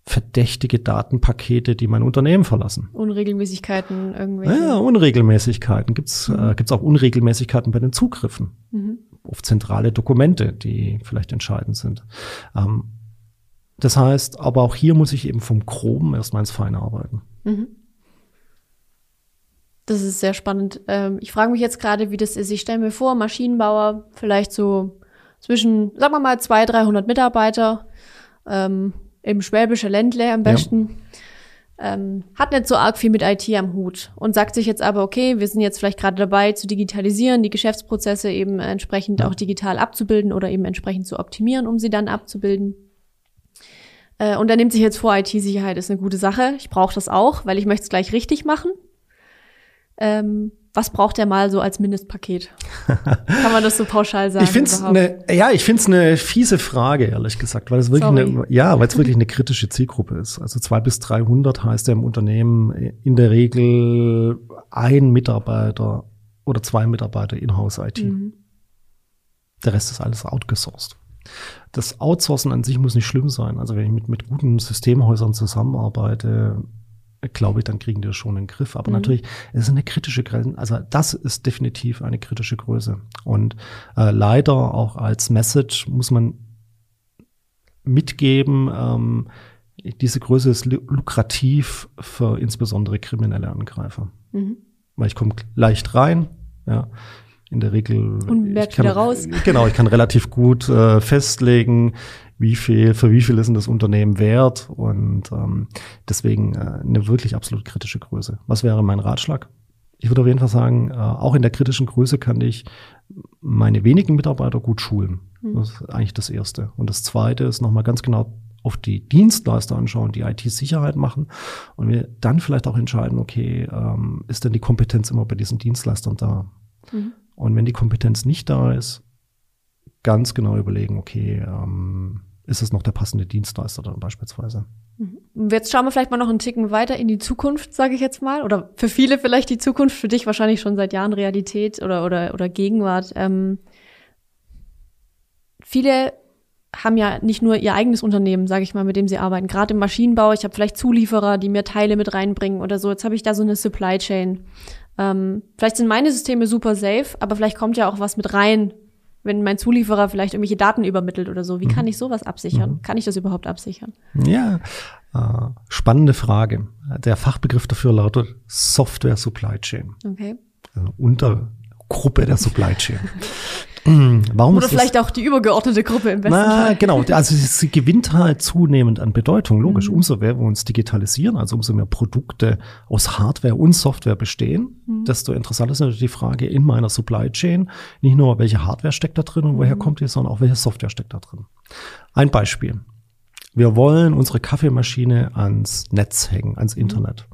verdächtige Datenpakete, die mein Unternehmen verlassen. Unregelmäßigkeiten irgendwie. Ja, Unregelmäßigkeiten. Gibt's mhm. äh, gibt's auch Unregelmäßigkeiten bei den Zugriffen mhm. auf zentrale Dokumente, die vielleicht entscheidend sind. Ähm, das heißt, aber auch hier muss ich eben vom Groben erstmal ins Feine arbeiten. Mhm. Das ist sehr spannend. Ähm, ich frage mich jetzt gerade, wie das ist. Ich stelle mir vor, Maschinenbauer, vielleicht so zwischen, sagen wir mal, 200, 300 Mitarbeiter, ähm, im Schwäbische Ländle am besten. Ja. Ähm, hat nicht so arg viel mit IT am Hut und sagt sich jetzt aber, okay, wir sind jetzt vielleicht gerade dabei zu digitalisieren, die Geschäftsprozesse eben entsprechend ja. auch digital abzubilden oder eben entsprechend zu optimieren, um sie dann abzubilden. Äh, und er nimmt sich jetzt vor, IT-Sicherheit ist eine gute Sache. Ich brauche das auch, weil ich möchte es gleich richtig machen. Ähm, was braucht er mal so als Mindestpaket? Kann man das so pauschal sagen? Ich find's eine, ja, ich finde es eine fiese Frage, ehrlich gesagt, weil es wirklich Sorry. eine, ja, weil es wirklich eine kritische Zielgruppe ist. Also zwei bis 300 heißt ja im Unternehmen in der Regel ein Mitarbeiter oder zwei Mitarbeiter in-house IT. Mhm. Der Rest ist alles outgesourced das Outsourcen an sich muss nicht schlimm sein. Also wenn ich mit, mit guten Systemhäusern zusammenarbeite, glaube ich, dann kriegen die das schon in den Griff. Aber mhm. natürlich, es ist eine kritische Grenze. Also das ist definitiv eine kritische Größe. Und äh, leider auch als Message muss man mitgeben, ähm, diese Größe ist lukrativ für insbesondere kriminelle Angreifer. Mhm. Weil ich komme leicht rein, ja, in der Regel. Und merkt kann, wieder raus. Genau, ich kann relativ gut äh, festlegen, wie viel, für wie viel ist denn das Unternehmen wert und ähm, deswegen äh, eine wirklich absolut kritische Größe. Was wäre mein Ratschlag? Ich würde auf jeden Fall sagen, äh, auch in der kritischen Größe kann ich meine wenigen Mitarbeiter gut schulen. Mhm. Das ist eigentlich das Erste. Und das Zweite ist nochmal ganz genau auf die Dienstleister anschauen, die IT-Sicherheit machen und wir dann vielleicht auch entscheiden, okay, ähm, ist denn die Kompetenz immer bei diesen Dienstleistern da? Mhm. Und wenn die Kompetenz nicht da ist, ganz genau überlegen, okay, ähm, ist es noch der passende Dienstleister dann beispielsweise? Mhm. Jetzt schauen wir vielleicht mal noch einen Ticken weiter in die Zukunft, sage ich jetzt mal. Oder für viele vielleicht die Zukunft, für dich wahrscheinlich schon seit Jahren Realität oder, oder, oder Gegenwart. Ähm, viele haben ja nicht nur ihr eigenes Unternehmen, sage ich mal, mit dem sie arbeiten. Gerade im Maschinenbau, ich habe vielleicht Zulieferer, die mir Teile mit reinbringen oder so. Jetzt habe ich da so eine Supply Chain. Ähm, vielleicht sind meine Systeme super safe, aber vielleicht kommt ja auch was mit rein, wenn mein Zulieferer vielleicht irgendwelche Daten übermittelt oder so. Wie mhm. kann ich sowas absichern? Mhm. Kann ich das überhaupt absichern? Ja, äh, spannende Frage. Der Fachbegriff dafür lautet Software Supply Chain. Okay. Also Untergruppe der Supply Chain. Warum Oder vielleicht auch die übergeordnete Gruppe im besten Na, Fall. Genau, also sie gewinnt halt zunehmend an Bedeutung, logisch. Mhm. Umso mehr wir uns digitalisieren, also umso mehr Produkte aus Hardware und Software bestehen, mhm. desto interessanter ist natürlich die Frage in meiner Supply Chain, nicht nur welche Hardware steckt da drin und woher mhm. kommt die, sondern auch welche Software steckt da drin. Ein Beispiel. Wir wollen unsere Kaffeemaschine ans Netz hängen, ans mhm. Internet.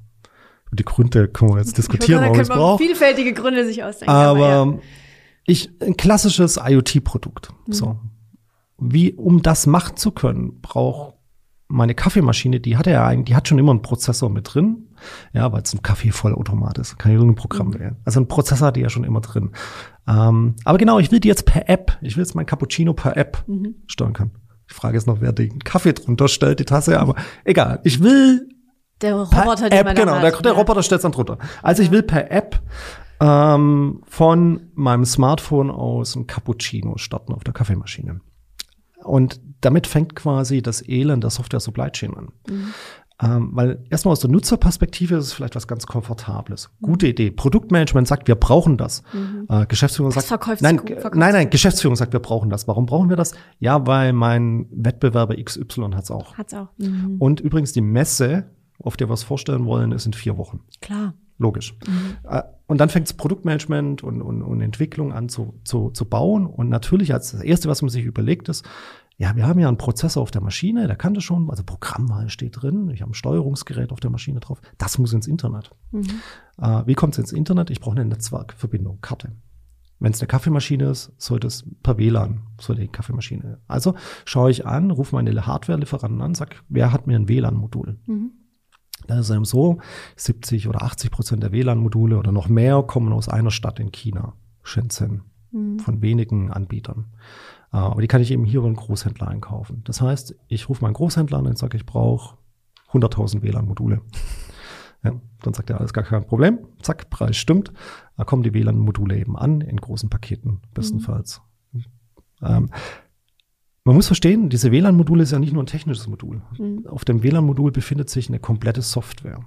Die Gründe können wir jetzt diskutieren, warum es braucht. Vielfältige Gründe sich ausdenken. Aber, aber ja ich, ein klassisches IoT-Produkt. Mhm. So. Wie, um das machen zu können, braucht meine Kaffeemaschine, die hat ja eigentlich, die hat schon immer einen Prozessor mit drin. Ja, weil es ein Kaffeevollautomat ist. Kann ich irgendein Programm mhm. wählen. Also ein Prozessor hat die ja schon immer drin. Ähm, aber genau, ich will die jetzt per App, ich will jetzt mein Cappuccino per App mhm. steuern können. Die Frage ist noch, wer den Kaffee drunter stellt, die Tasse, aber egal. Ich will der Roboter, App, genau, der, der Roboter stellt dann drunter. Also ich will per App ähm, von meinem Smartphone aus ein Cappuccino starten auf der Kaffeemaschine. Und damit fängt quasi das Elend der Software Supply Chain an. Mhm. Ähm, weil erstmal aus der Nutzerperspektive ist es vielleicht was ganz Komfortables. Gute Idee. Produktmanagement sagt, wir brauchen das. Mhm. Äh, Geschäftsführung das sagt, nein, nein, nein, Geschäftsführung sagt, wir brauchen das. Warum brauchen wir das? Ja, weil mein Wettbewerber XY hat's auch. Hat's auch. Mhm. Und übrigens die Messe, auf der wir es vorstellen wollen, ist in vier Wochen. Klar. Logisch. Mhm. Äh, und dann fängt das Produktmanagement und, und, und Entwicklung an zu, zu, zu bauen. Und natürlich als das Erste, was man sich überlegt, ist, ja, wir haben ja einen Prozessor auf der Maschine, der kann das schon, also Programmwahl steht drin, ich habe ein Steuerungsgerät auf der Maschine drauf, das muss ins Internet. Mhm. Äh, wie kommt es ins Internet? Ich brauche eine Netzwerkverbindung, Karte. Wenn es eine Kaffeemaschine ist, sollte es per WLAN, sollte die Kaffeemaschine. Also schaue ich an, rufe meine Hardware-Lieferanten an, sag, wer hat mir ein WLAN-Modul? Mhm. Da ist es eben so, 70 oder 80 Prozent der WLAN-Module oder noch mehr kommen aus einer Stadt in China, Shenzhen, mhm. von wenigen Anbietern. Äh, aber die kann ich eben hier über einen Großhändler einkaufen. Das heißt, ich rufe meinen Großhändler an und sage, ich brauche 100.000 WLAN-Module. Ja, dann sagt er, alles gar kein Problem. Zack, Preis stimmt. Da kommen die WLAN-Module eben an, in großen Paketen bestenfalls. Mhm. Ähm, man muss verstehen, diese WLAN-Modul ist ja nicht nur ein technisches Modul. Mhm. Auf dem WLAN-Modul befindet sich eine komplette Software.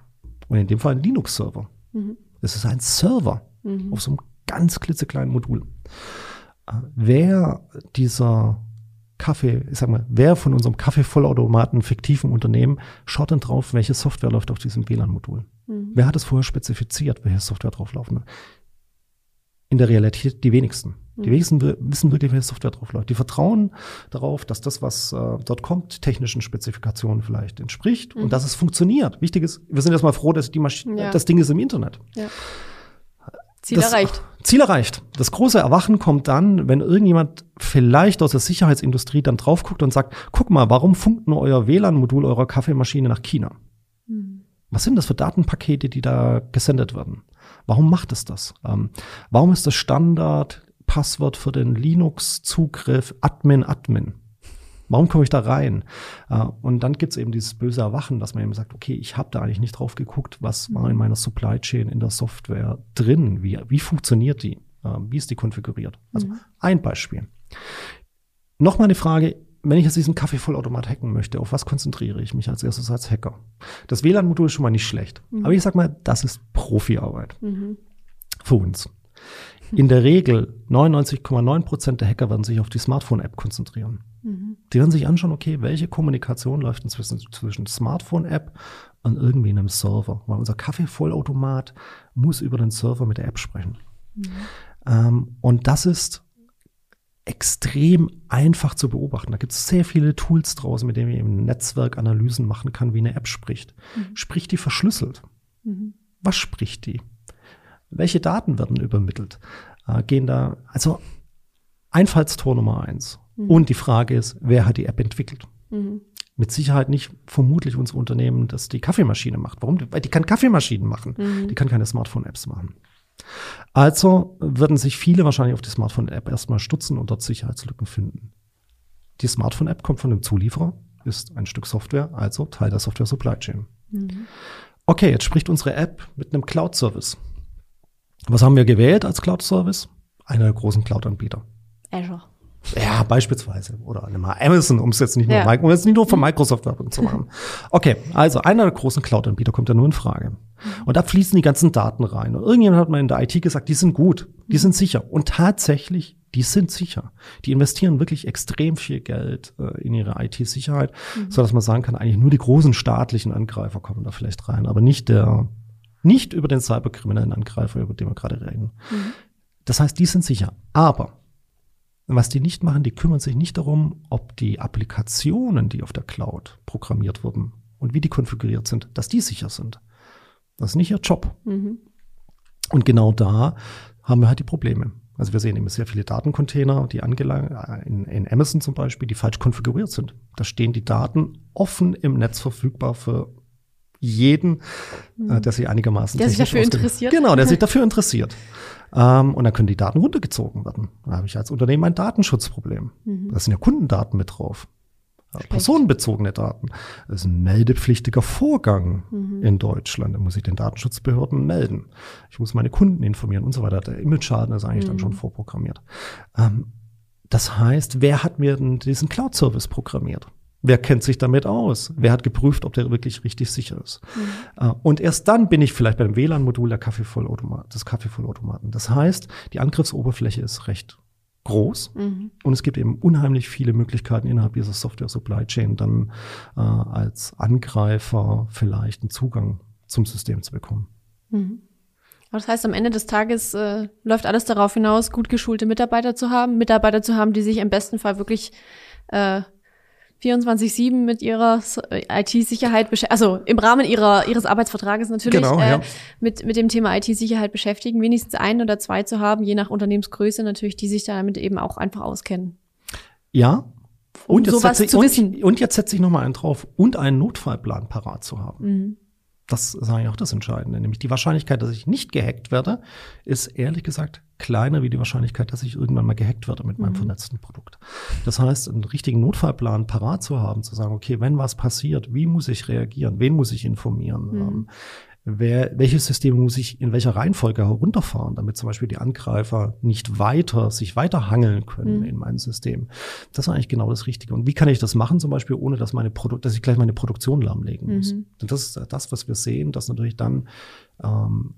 Und in dem Fall ein Linux-Server. Mhm. Es ist ein Server mhm. auf so einem ganz klitzekleinen Modul. Äh, wer dieser Kaffee, ich sag mal, wer von unserem Kaffee-Vollautomaten fiktiven Unternehmen schaut denn drauf, welche Software läuft auf diesem WLAN-Modul? Mhm. Wer hat es vorher spezifiziert, welche Software drauflaufen? In der Realität die wenigsten. Die wenigsten wissen wirklich, welche Software drauf läuft. Die vertrauen darauf, dass das, was äh, dort kommt, technischen Spezifikationen vielleicht entspricht mhm. und dass es funktioniert. Wichtig ist, wir sind erstmal froh, dass die Maschine, ja. das Ding ist im Internet. Ja. Ziel das, erreicht. Ziel erreicht. Das große Erwachen kommt dann, wenn irgendjemand vielleicht aus der Sicherheitsindustrie dann drauf guckt und sagt, guck mal, warum funkt nur euer WLAN-Modul eurer Kaffeemaschine nach China? Mhm. Was sind das für Datenpakete, die da gesendet werden? Warum macht es das? Ähm, warum ist das Standard Passwort für den Linux-Zugriff Admin Admin. Warum komme ich da rein? Äh, und dann gibt's eben dieses böse Erwachen, dass man eben sagt, okay, ich habe da eigentlich nicht drauf geguckt, was war in meiner Supply Chain in der Software drin, wie, wie funktioniert die, äh, wie ist die konfiguriert. Also mhm. ein Beispiel. Nochmal eine Frage, wenn ich jetzt diesen Kaffeevollautomat hacken möchte, auf was konzentriere ich mich als erstes als Hacker? Das WLAN-Modul ist schon mal nicht schlecht. Mhm. Aber ich sag mal, das ist Profiarbeit. Mhm. Für uns. In der Regel 99,9 Prozent der Hacker werden sich auf die Smartphone-App konzentrieren. Mhm. Die werden sich anschauen, okay, welche Kommunikation läuft inzwischen zwischen Smartphone-App und irgendwie einem Server. Weil unser Kaffeevollautomat muss über den Server mit der App sprechen. Mhm. Ähm, und das ist extrem einfach zu beobachten. Da gibt es sehr viele Tools draußen, mit denen man eben Netzwerkanalysen machen kann, wie eine App spricht. Mhm. Spricht die verschlüsselt? Mhm. Was spricht die? Welche Daten werden übermittelt? Äh, gehen da, also Einfallstor Nummer eins. Mhm. Und die Frage ist, wer hat die App entwickelt? Mhm. Mit Sicherheit nicht vermutlich unser Unternehmen, das die Kaffeemaschine macht. Warum? Weil die kann Kaffeemaschinen machen. Mhm. Die kann keine Smartphone-Apps machen. Also würden sich viele wahrscheinlich auf die Smartphone-App erstmal stutzen und dort Sicherheitslücken finden. Die Smartphone-App kommt von einem Zulieferer, ist ein Stück Software, also Teil der Software Supply Chain. Mhm. Okay, jetzt spricht unsere App mit einem Cloud-Service. Was haben wir gewählt als Cloud-Service? Einer der großen Cloud-Anbieter. Azure. Ja, beispielsweise. Oder mal Amazon, um es jetzt nicht nur, ja. um jetzt nicht nur von Microsoft Werbung zu machen. Okay, also einer der großen Cloud-Anbieter kommt ja nur in Frage. Und da fließen die ganzen Daten rein. Und irgendjemand hat mal in der IT gesagt, die sind gut, die sind sicher. Und tatsächlich, die sind sicher. Die investieren wirklich extrem viel Geld äh, in ihre IT-Sicherheit, mhm. so dass man sagen kann, eigentlich nur die großen staatlichen Angreifer kommen da vielleicht rein, aber nicht der, nicht über den cyberkriminellen Angreifer, über den wir gerade reden. Mhm. Das heißt, die sind sicher. Aber was die nicht machen, die kümmern sich nicht darum, ob die Applikationen, die auf der Cloud programmiert wurden und wie die konfiguriert sind, dass die sicher sind. Das ist nicht ihr Job. Mhm. Und genau da haben wir halt die Probleme. Also wir sehen immer sehr viele Datencontainer, die angelangt, in, in Amazon zum Beispiel, die falsch konfiguriert sind. Da stehen die Daten offen im Netz verfügbar für jeden, mhm. äh, der sich einigermaßen der sich dafür interessiert. Genau, der sich dafür interessiert. Ähm, und dann können die Daten runtergezogen werden. Da habe ich als Unternehmen ein Datenschutzproblem. Mhm. Da sind ja Kundendaten mit drauf. Schlecht. Personenbezogene Daten. Das ist ein meldepflichtiger Vorgang mhm. in Deutschland. Da muss ich den Datenschutzbehörden melden. Ich muss meine Kunden informieren und so weiter. Der Image-Schaden ist eigentlich mhm. dann schon vorprogrammiert. Ähm, das heißt, wer hat mir denn diesen Cloud-Service programmiert? Wer kennt sich damit aus? Wer hat geprüft, ob der wirklich richtig sicher ist? Mhm. Und erst dann bin ich vielleicht beim WLAN-Modul der Kaffeevollautomat, des Kaffeevollautomaten. Das heißt, die Angriffsoberfläche ist recht groß mhm. und es gibt eben unheimlich viele Möglichkeiten innerhalb dieser Software Supply Chain dann äh, als Angreifer vielleicht einen Zugang zum System zu bekommen. Mhm. Das heißt, am Ende des Tages äh, läuft alles darauf hinaus, gut geschulte Mitarbeiter zu haben, Mitarbeiter zu haben, die sich im besten Fall wirklich äh, 24-7 mit ihrer äh, IT-Sicherheit, also im Rahmen ihrer, ihres Arbeitsvertrages natürlich, genau, äh, ja. mit, mit dem Thema IT-Sicherheit beschäftigen, wenigstens ein oder zwei zu haben, je nach Unternehmensgröße natürlich, die sich damit eben auch einfach auskennen. Ja. Und, um jetzt, setze ich, und, und, jetzt setze ich nochmal einen drauf und einen Notfallplan parat zu haben. Mhm. Das ist eigentlich auch das Entscheidende. Nämlich die Wahrscheinlichkeit, dass ich nicht gehackt werde, ist ehrlich gesagt kleiner wie die Wahrscheinlichkeit, dass ich irgendwann mal gehackt werde mit meinem mhm. vernetzten Produkt. Das heißt, einen richtigen Notfallplan parat zu haben, zu sagen, okay, wenn was passiert, wie muss ich reagieren? Wen muss ich informieren? Mhm. Ähm, wer, welche Systeme muss ich in welcher Reihenfolge herunterfahren, damit zum Beispiel die Angreifer nicht weiter, sich weiter hangeln können mhm. in meinem System. Das ist eigentlich genau das Richtige. Und wie kann ich das machen, zum Beispiel, ohne dass meine Produkt, dass ich gleich meine Produktion lahmlegen muss? Mhm. Und das ist das, was wir sehen, dass natürlich dann ähm,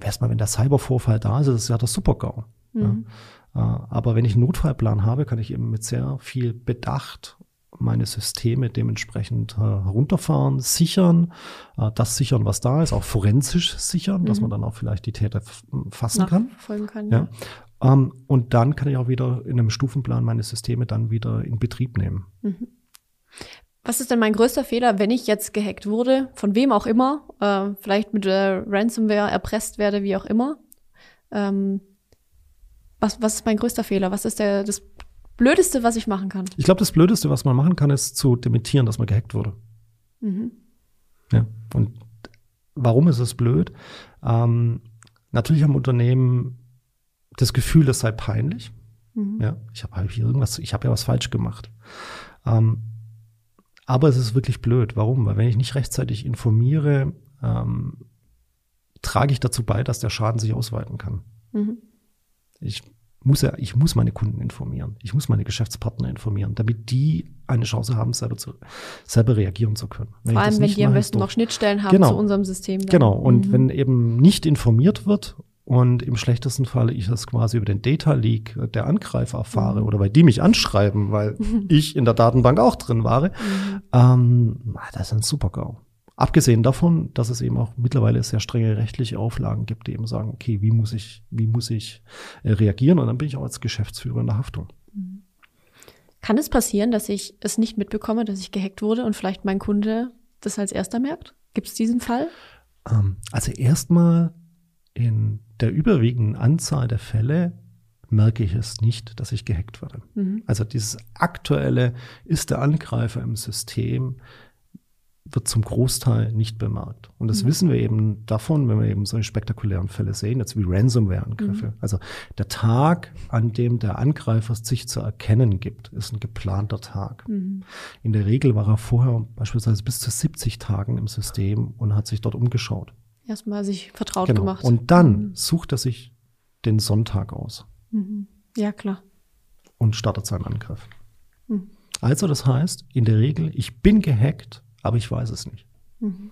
erstmal, wenn der Cybervorfall da ist, ist ja das Super-GAU. Mhm. Ja. Äh, aber wenn ich einen Notfallplan habe, kann ich eben mit sehr viel Bedacht meine Systeme dementsprechend äh, herunterfahren, sichern, äh, das sichern, was da ist, auch forensisch sichern, mhm. dass man dann auch vielleicht die Täter fassen kann. kann ja. ja. Ähm, und dann kann ich auch wieder in einem Stufenplan meine Systeme dann wieder in Betrieb nehmen. Mhm. Was ist denn mein größter Fehler, wenn ich jetzt gehackt wurde, von wem auch immer, äh, vielleicht mit der Ransomware erpresst werde, wie auch immer? Ähm, was, was ist mein größter Fehler? Was ist der, das Blödeste, was ich machen kann? Ich glaube, das Blödeste, was man machen kann, ist zu dementieren, dass man gehackt wurde. Mhm. Ja. Und warum ist es blöd? Ähm, natürlich haben Unternehmen das Gefühl, das sei peinlich. Mhm. Ja, ich habe halt hier irgendwas, ich habe ja was falsch gemacht. Ähm, aber es ist wirklich blöd. Warum? Weil wenn ich nicht rechtzeitig informiere, ähm, trage ich dazu bei, dass der Schaden sich ausweiten kann. Mhm. Ich muss ja, ich muss meine Kunden informieren. Ich muss meine Geschäftspartner informieren, damit die eine Chance haben, selber, zu, selber reagieren zu können. Wenn Vor allem, wenn die am besten noch Schnittstellen haben genau. zu unserem System. Dann. Genau. Und mhm. wenn eben nicht informiert wird und im schlechtesten Fall ich das quasi über den Data Leak der Angreifer erfahre mhm. oder weil die mich anschreiben, weil ich in der Datenbank auch drin war, mhm. ähm, das ist ein super GAU. Abgesehen davon, dass es eben auch mittlerweile sehr strenge rechtliche Auflagen gibt, die eben sagen, okay, wie muss ich, wie muss ich äh, reagieren? Und dann bin ich auch als Geschäftsführer in der Haftung. Mhm. Kann es passieren, dass ich es nicht mitbekomme, dass ich gehackt wurde und vielleicht mein Kunde das als erster merkt? Gibt es diesen Fall? Ähm, also erstmal in der überwiegenden Anzahl der Fälle merke ich es nicht, dass ich gehackt werde. Mhm. Also dieses aktuelle ist der Angreifer im System wird zum Großteil nicht bemerkt. Und das mhm. wissen wir eben davon, wenn wir eben solche spektakulären Fälle sehen, jetzt wie Ransomware-Angriffe. Mhm. Also der Tag, an dem der Angreifer sich zu erkennen gibt, ist ein geplanter Tag. Mhm. In der Regel war er vorher beispielsweise bis zu 70 Tagen im System und hat sich dort umgeschaut. Erstmal sich vertraut genau. gemacht. Und dann mhm. sucht er sich den Sonntag aus. Mhm. Ja, klar. Und startet seinen Angriff. Mhm. Also das heißt, in der Regel, ich bin gehackt, aber ich weiß es nicht. Mhm.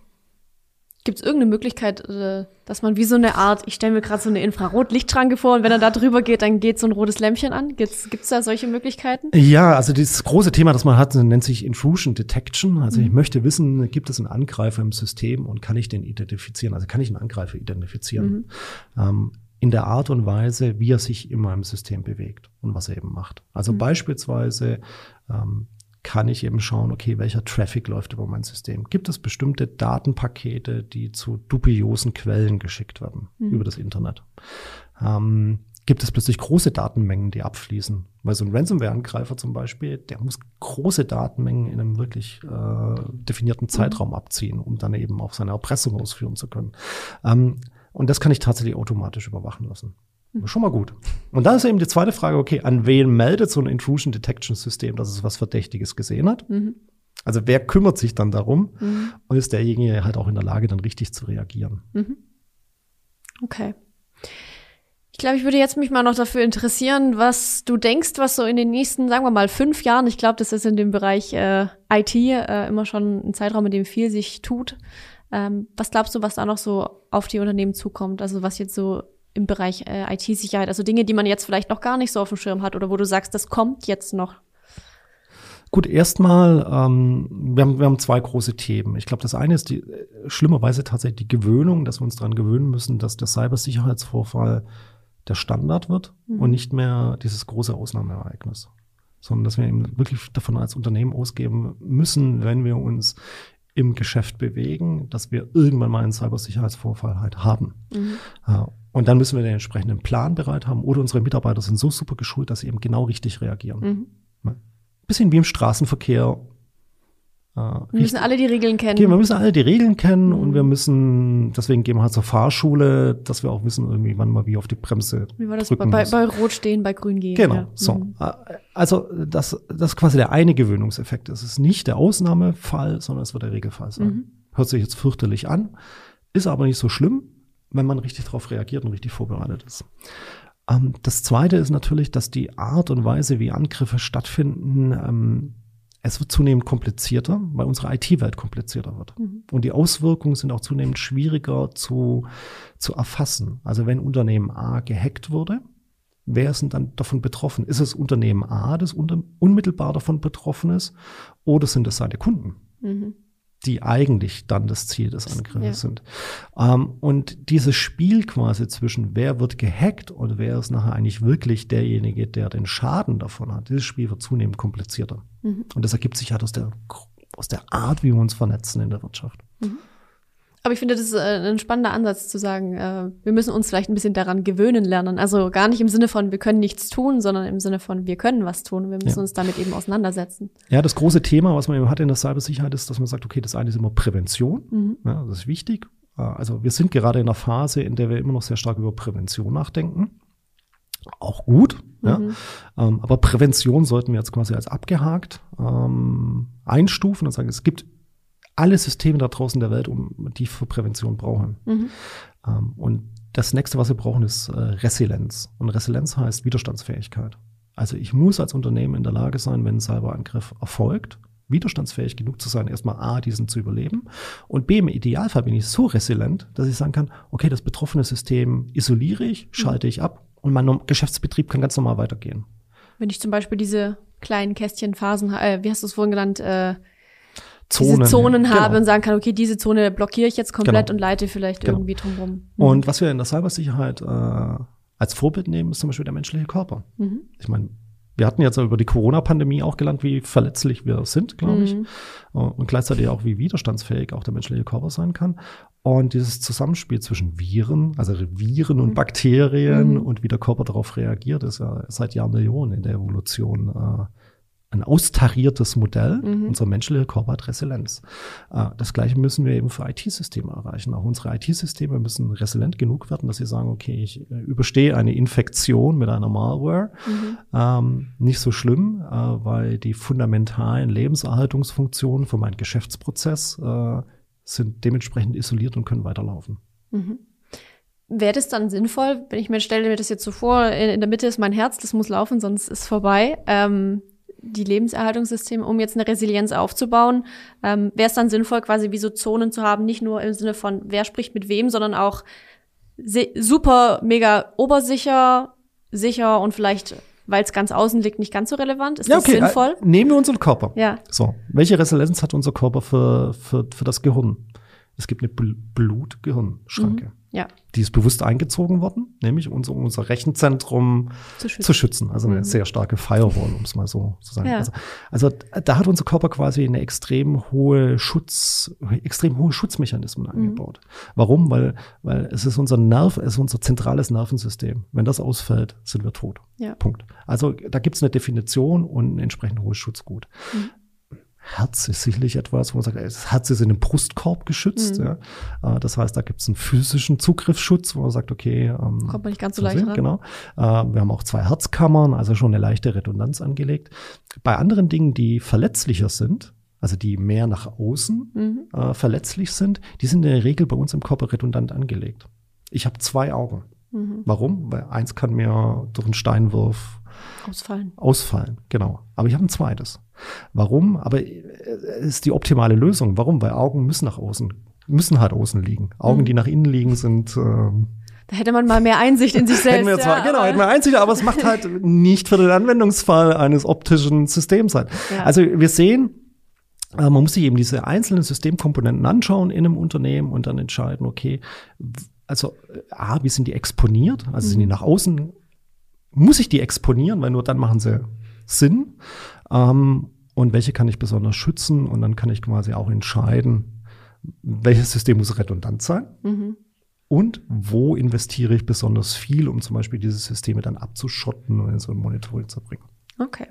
Gibt es irgendeine Möglichkeit, äh, dass man wie so eine Art, ich stelle mir gerade so eine Infrarotlichtschranke vor und wenn er da drüber geht, dann geht so ein rotes Lämpchen an? Gibt es da solche Möglichkeiten? Ja, also dieses große Thema, das man hat, nennt sich Intrusion Detection. Also mhm. ich möchte wissen, gibt es einen Angreifer im System und kann ich den identifizieren? Also kann ich einen Angreifer identifizieren? Mhm. Ähm, in der Art und Weise, wie er sich in meinem System bewegt und was er eben macht. Also mhm. beispielsweise ähm, kann ich eben schauen, okay, welcher Traffic läuft über mein System. Gibt es bestimmte Datenpakete, die zu dubiosen Quellen geschickt werden mhm. über das Internet? Ähm, gibt es plötzlich große Datenmengen, die abfließen? Weil so ein Ransomware-Angreifer zum Beispiel, der muss große Datenmengen in einem wirklich äh, definierten mhm. Zeitraum abziehen, um dann eben auch seine Erpressung ausführen zu können. Ähm, und das kann ich tatsächlich automatisch überwachen lassen. Mhm. Schon mal gut. Und dann ist eben die zweite Frage, okay, an wen meldet so ein Intrusion Detection System, dass es was Verdächtiges gesehen hat? Mhm. Also wer kümmert sich dann darum mhm. und ist derjenige halt auch in der Lage, dann richtig zu reagieren? Mhm. Okay. Ich glaube, ich würde jetzt mich mal noch dafür interessieren, was du denkst, was so in den nächsten, sagen wir mal, fünf Jahren, ich glaube, das ist in dem Bereich äh, IT äh, immer schon ein Zeitraum, in dem viel sich tut. Ähm, was glaubst du, was da noch so auf die Unternehmen zukommt? Also was jetzt so im Bereich äh, IT-Sicherheit? Also Dinge, die man jetzt vielleicht noch gar nicht so auf dem Schirm hat oder wo du sagst, das kommt jetzt noch? Gut, erstmal, ähm, wir, haben, wir haben zwei große Themen. Ich glaube, das eine ist die, äh, schlimmerweise tatsächlich die Gewöhnung, dass wir uns daran gewöhnen müssen, dass der Cybersicherheitsvorfall der Standard wird mhm. und nicht mehr dieses große Ausnahmeereignis. Sondern dass wir eben wirklich davon als Unternehmen ausgeben müssen, wenn wir uns im Geschäft bewegen, dass wir irgendwann mal einen Cybersicherheitsvorfall halt haben. Mhm. Äh, und dann müssen wir den entsprechenden Plan bereit haben oder unsere Mitarbeiter sind so super geschult, dass sie eben genau richtig reagieren. Mhm. Bisschen wie im Straßenverkehr. Äh, wir müssen alle die Regeln kennen. wir müssen alle die Regeln kennen mhm. und wir müssen, deswegen gehen wir halt zur Fahrschule, dass wir auch wissen, irgendwie, wann mal wie auf die Bremse. Wie war das? Bei, bei, bei, Rot stehen, bei Grün gehen. Genau, ja. so. Mhm. Äh, also, das, das ist quasi der eine Gewöhnungseffekt. Es ist nicht der Ausnahmefall, sondern es wird der Regelfall sein. Mhm. Hört sich jetzt fürchterlich an, ist aber nicht so schlimm wenn man richtig darauf reagiert und richtig vorbereitet ist. Ähm, das Zweite ist natürlich, dass die Art und Weise, wie Angriffe stattfinden, ähm, es wird zunehmend komplizierter, weil unsere IT-Welt komplizierter wird. Mhm. Und die Auswirkungen sind auch zunehmend schwieriger zu, zu erfassen. Also wenn Unternehmen A gehackt wurde, wer ist denn dann davon betroffen? Ist es Unternehmen A, das unmittelbar davon betroffen ist, oder sind es seine Kunden? Mhm die eigentlich dann das Ziel des Angriffs ja. sind. Ähm, und dieses Spiel quasi zwischen wer wird gehackt und wer ist nachher eigentlich wirklich derjenige, der den Schaden davon hat, dieses Spiel wird zunehmend komplizierter. Mhm. Und das ergibt sich halt aus der, aus der Art, wie wir uns vernetzen in der Wirtschaft. Mhm. Aber ich finde, das ist äh, ein spannender Ansatz zu sagen, äh, wir müssen uns vielleicht ein bisschen daran gewöhnen lernen. Also gar nicht im Sinne von, wir können nichts tun, sondern im Sinne von, wir können was tun. Wir müssen ja. uns damit eben auseinandersetzen. Ja, das große Thema, was man eben hat in der Cybersicherheit, ist, dass man sagt, okay, das eine ist immer Prävention. Mhm. Ja, das ist wichtig. Äh, also wir sind gerade in einer Phase, in der wir immer noch sehr stark über Prävention nachdenken. Auch gut, mhm. ja. Ähm, aber Prävention sollten wir jetzt quasi als abgehakt ähm, einstufen und sagen, es gibt alle Systeme da draußen der Welt, um die für Prävention brauchen. Mhm. Ähm, und das nächste, was wir brauchen, ist äh, Resilienz. Und Resilienz heißt Widerstandsfähigkeit. Also ich muss als Unternehmen in der Lage sein, wenn ein Cyberangriff erfolgt, widerstandsfähig genug zu sein, erstmal A, diesen zu überleben und B, im Idealfall bin ich so resilient, dass ich sagen kann, okay, das betroffene System isoliere ich, schalte ich ab und mein Geschäftsbetrieb kann ganz normal weitergehen. Wenn ich zum Beispiel diese kleinen Kästchenphasen, äh, wie hast du es vorhin genannt, äh, Zonen, diese Zonen habe genau. und sagen kann, okay, diese Zone blockiere ich jetzt komplett genau. und leite vielleicht genau. irgendwie drumherum. Mhm. Und was wir in der Cybersicherheit äh, als Vorbild nehmen, ist zum Beispiel der menschliche Körper. Mhm. Ich meine, Wir hatten jetzt über die Corona-Pandemie auch gelernt, wie verletzlich wir sind, glaube ich. Mhm. Und gleichzeitig auch, wie widerstandsfähig auch der menschliche Körper sein kann. Und dieses Zusammenspiel zwischen Viren, also Viren und mhm. Bakterien mhm. und wie der Körper darauf reagiert, ist ja seit Jahrmillionen in der Evolution äh, ein austariertes Modell. Mhm. Unser menschlicher Körper hat Resilienz. Äh, das Gleiche müssen wir eben für IT-Systeme erreichen. Auch unsere IT-Systeme müssen resilient genug werden, dass sie sagen, okay, ich äh, überstehe eine Infektion mit einer Malware. Mhm. Ähm, nicht so schlimm, äh, weil die fundamentalen Lebenserhaltungsfunktionen für meinen Geschäftsprozess äh, sind dementsprechend isoliert und können weiterlaufen. Mhm. Wäre das dann sinnvoll, wenn ich mir stelle mir das jetzt so vor, in, der Mitte ist mein Herz, das muss laufen, sonst ist vorbei. Ähm, die Lebenserhaltungssysteme, um jetzt eine Resilienz aufzubauen, ähm, wäre es dann sinnvoll, quasi wie so Zonen zu haben, nicht nur im Sinne von wer spricht mit wem, sondern auch super, mega obersicher, sicher und vielleicht, weil es ganz außen liegt, nicht ganz so relevant. Ist ja, das okay. sinnvoll? Äh, nehmen wir unseren Körper. Ja. So, welche Resilienz hat unser Körper für, für, für das Gehirn? Es gibt eine Blut-Gehirn-Schranke. Mhm. Ja. Die ist bewusst eingezogen worden, nämlich unser, unser Rechenzentrum zu schützen. Zu schützen. Also eine mhm. sehr starke Firewall, um es mal so zu sagen. Ja. Also, also da hat unser Körper quasi eine extrem hohe Schutz, extrem hohe Schutzmechanismen mhm. angebaut. Warum? Weil, weil es ist unser Nerv, es ist unser zentrales Nervensystem. Wenn das ausfällt, sind wir tot. Ja. Punkt. Also da gibt es eine Definition und ein entsprechend hohes Schutzgut. Mhm. Herz ist sicherlich etwas, wo man sagt, das Herz ist in den Brustkorb geschützt. Mhm. Ja. Äh, das heißt, da gibt es einen physischen Zugriffsschutz, wo man sagt, okay, ähm, kommt man nicht ganz so leicht ran. Genau. Äh, wir haben auch zwei Herzkammern, also schon eine leichte Redundanz angelegt. Bei anderen Dingen, die verletzlicher sind, also die mehr nach außen mhm. äh, verletzlich sind, die sind in der Regel bei uns im Körper redundant angelegt. Ich habe zwei Augen. Mhm. Warum? Weil eins kann mir durch einen Steinwurf ausfallen. Ausfallen, genau. Aber ich habe ein zweites. Warum? Aber es äh, ist die optimale Lösung. Warum? Weil Augen müssen nach außen, müssen halt außen liegen. Augen, mhm. die nach innen liegen, sind ähm, da hätte man mal mehr Einsicht in sich selbst. hätten wir zwar, ja, genau, hätten wir Einsicht, aber es macht halt nicht für den Anwendungsfall eines optischen Systems halt. Ja. Also wir sehen, äh, man muss sich eben diese einzelnen Systemkomponenten anschauen in einem Unternehmen und dann entscheiden, okay, also A, wie sind die exponiert? Also sind die mhm. nach außen, muss ich die exponieren, weil nur dann machen sie Sinn. Ähm, und welche kann ich besonders schützen? Und dann kann ich quasi auch entscheiden, welches System muss redundant sein. Mhm. Und wo investiere ich besonders viel, um zum Beispiel diese Systeme dann abzuschotten und in so ein Monitoring zu bringen. Okay.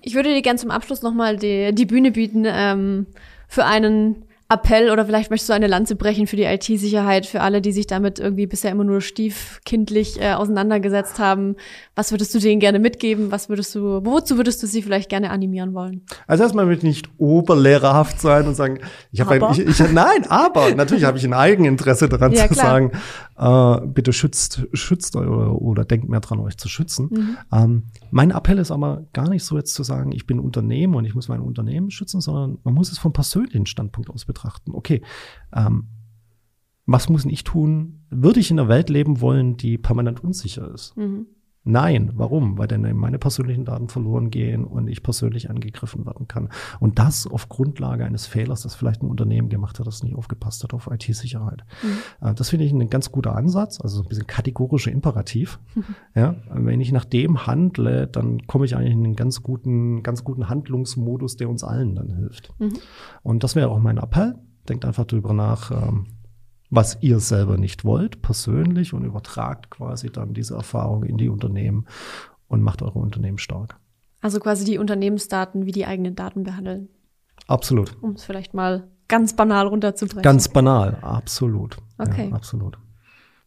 Ich würde dir gerne zum Abschluss nochmal die, die Bühne bieten ähm, für einen Appell oder vielleicht möchtest du eine Lanze brechen für die IT-Sicherheit, für alle, die sich damit irgendwie bisher immer nur stiefkindlich äh, auseinandergesetzt haben. Was würdest du denen gerne mitgeben? Was würdest du, wozu würdest du sie vielleicht gerne animieren wollen? Also erstmal mit nicht oberlehrerhaft sein und sagen, ich habe ich, ich, nein, aber natürlich habe ich ein Eigeninteresse daran ja, zu klar. sagen, äh, bitte schützt, schützt oder, oder denkt mehr dran, euch zu schützen. Mhm. Ähm, mein Appell ist aber gar nicht so jetzt zu sagen, ich bin Unternehmer und ich muss mein Unternehmen schützen, sondern man muss es vom persönlichen Standpunkt aus betrachten. Okay, ähm, was muss ich tun? Würde ich in einer Welt leben wollen, die permanent unsicher ist? Mhm. Nein, warum? Weil dann meine persönlichen Daten verloren gehen und ich persönlich angegriffen werden kann. Und das auf Grundlage eines Fehlers, das vielleicht ein Unternehmen gemacht hat, das nicht aufgepasst hat auf IT-Sicherheit. Mhm. Äh, das finde ich ein ganz guter Ansatz, also ein bisschen kategorischer Imperativ. Mhm. Ja, wenn ich nach dem handle, dann komme ich eigentlich in einen ganz guten, ganz guten Handlungsmodus, der uns allen dann hilft. Mhm. Und das wäre auch mein Appell. Denkt einfach darüber nach, ähm, was ihr selber nicht wollt, persönlich, und übertragt quasi dann diese Erfahrung in die Unternehmen und macht eure Unternehmen stark. Also quasi die Unternehmensdaten wie die eigenen Daten behandeln. Absolut. Um es vielleicht mal ganz banal runterzubrechen. Ganz banal, absolut. Okay. Ja, absolut.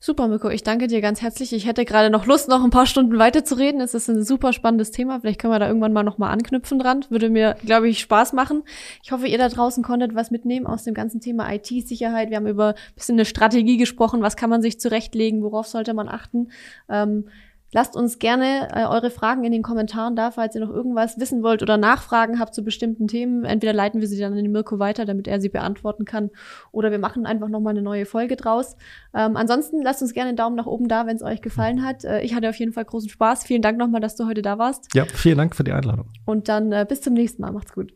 Super, Mirko, ich danke dir ganz herzlich. Ich hätte gerade noch Lust, noch ein paar Stunden weiterzureden. Es ist ein super spannendes Thema. Vielleicht können wir da irgendwann mal nochmal anknüpfen dran. Würde mir, glaube ich, Spaß machen. Ich hoffe, ihr da draußen konntet was mitnehmen aus dem ganzen Thema IT-Sicherheit. Wir haben über ein bisschen eine Strategie gesprochen. Was kann man sich zurechtlegen? Worauf sollte man achten? Ähm, Lasst uns gerne äh, eure Fragen in den Kommentaren da, falls ihr noch irgendwas wissen wollt oder Nachfragen habt zu bestimmten Themen. Entweder leiten wir sie dann an den Mirko weiter, damit er sie beantworten kann, oder wir machen einfach nochmal eine neue Folge draus. Ähm, ansonsten lasst uns gerne einen Daumen nach oben da, wenn es euch gefallen hat. Äh, ich hatte auf jeden Fall großen Spaß. Vielen Dank nochmal, dass du heute da warst. Ja, vielen Dank für die Einladung. Und dann äh, bis zum nächsten Mal. Macht's gut.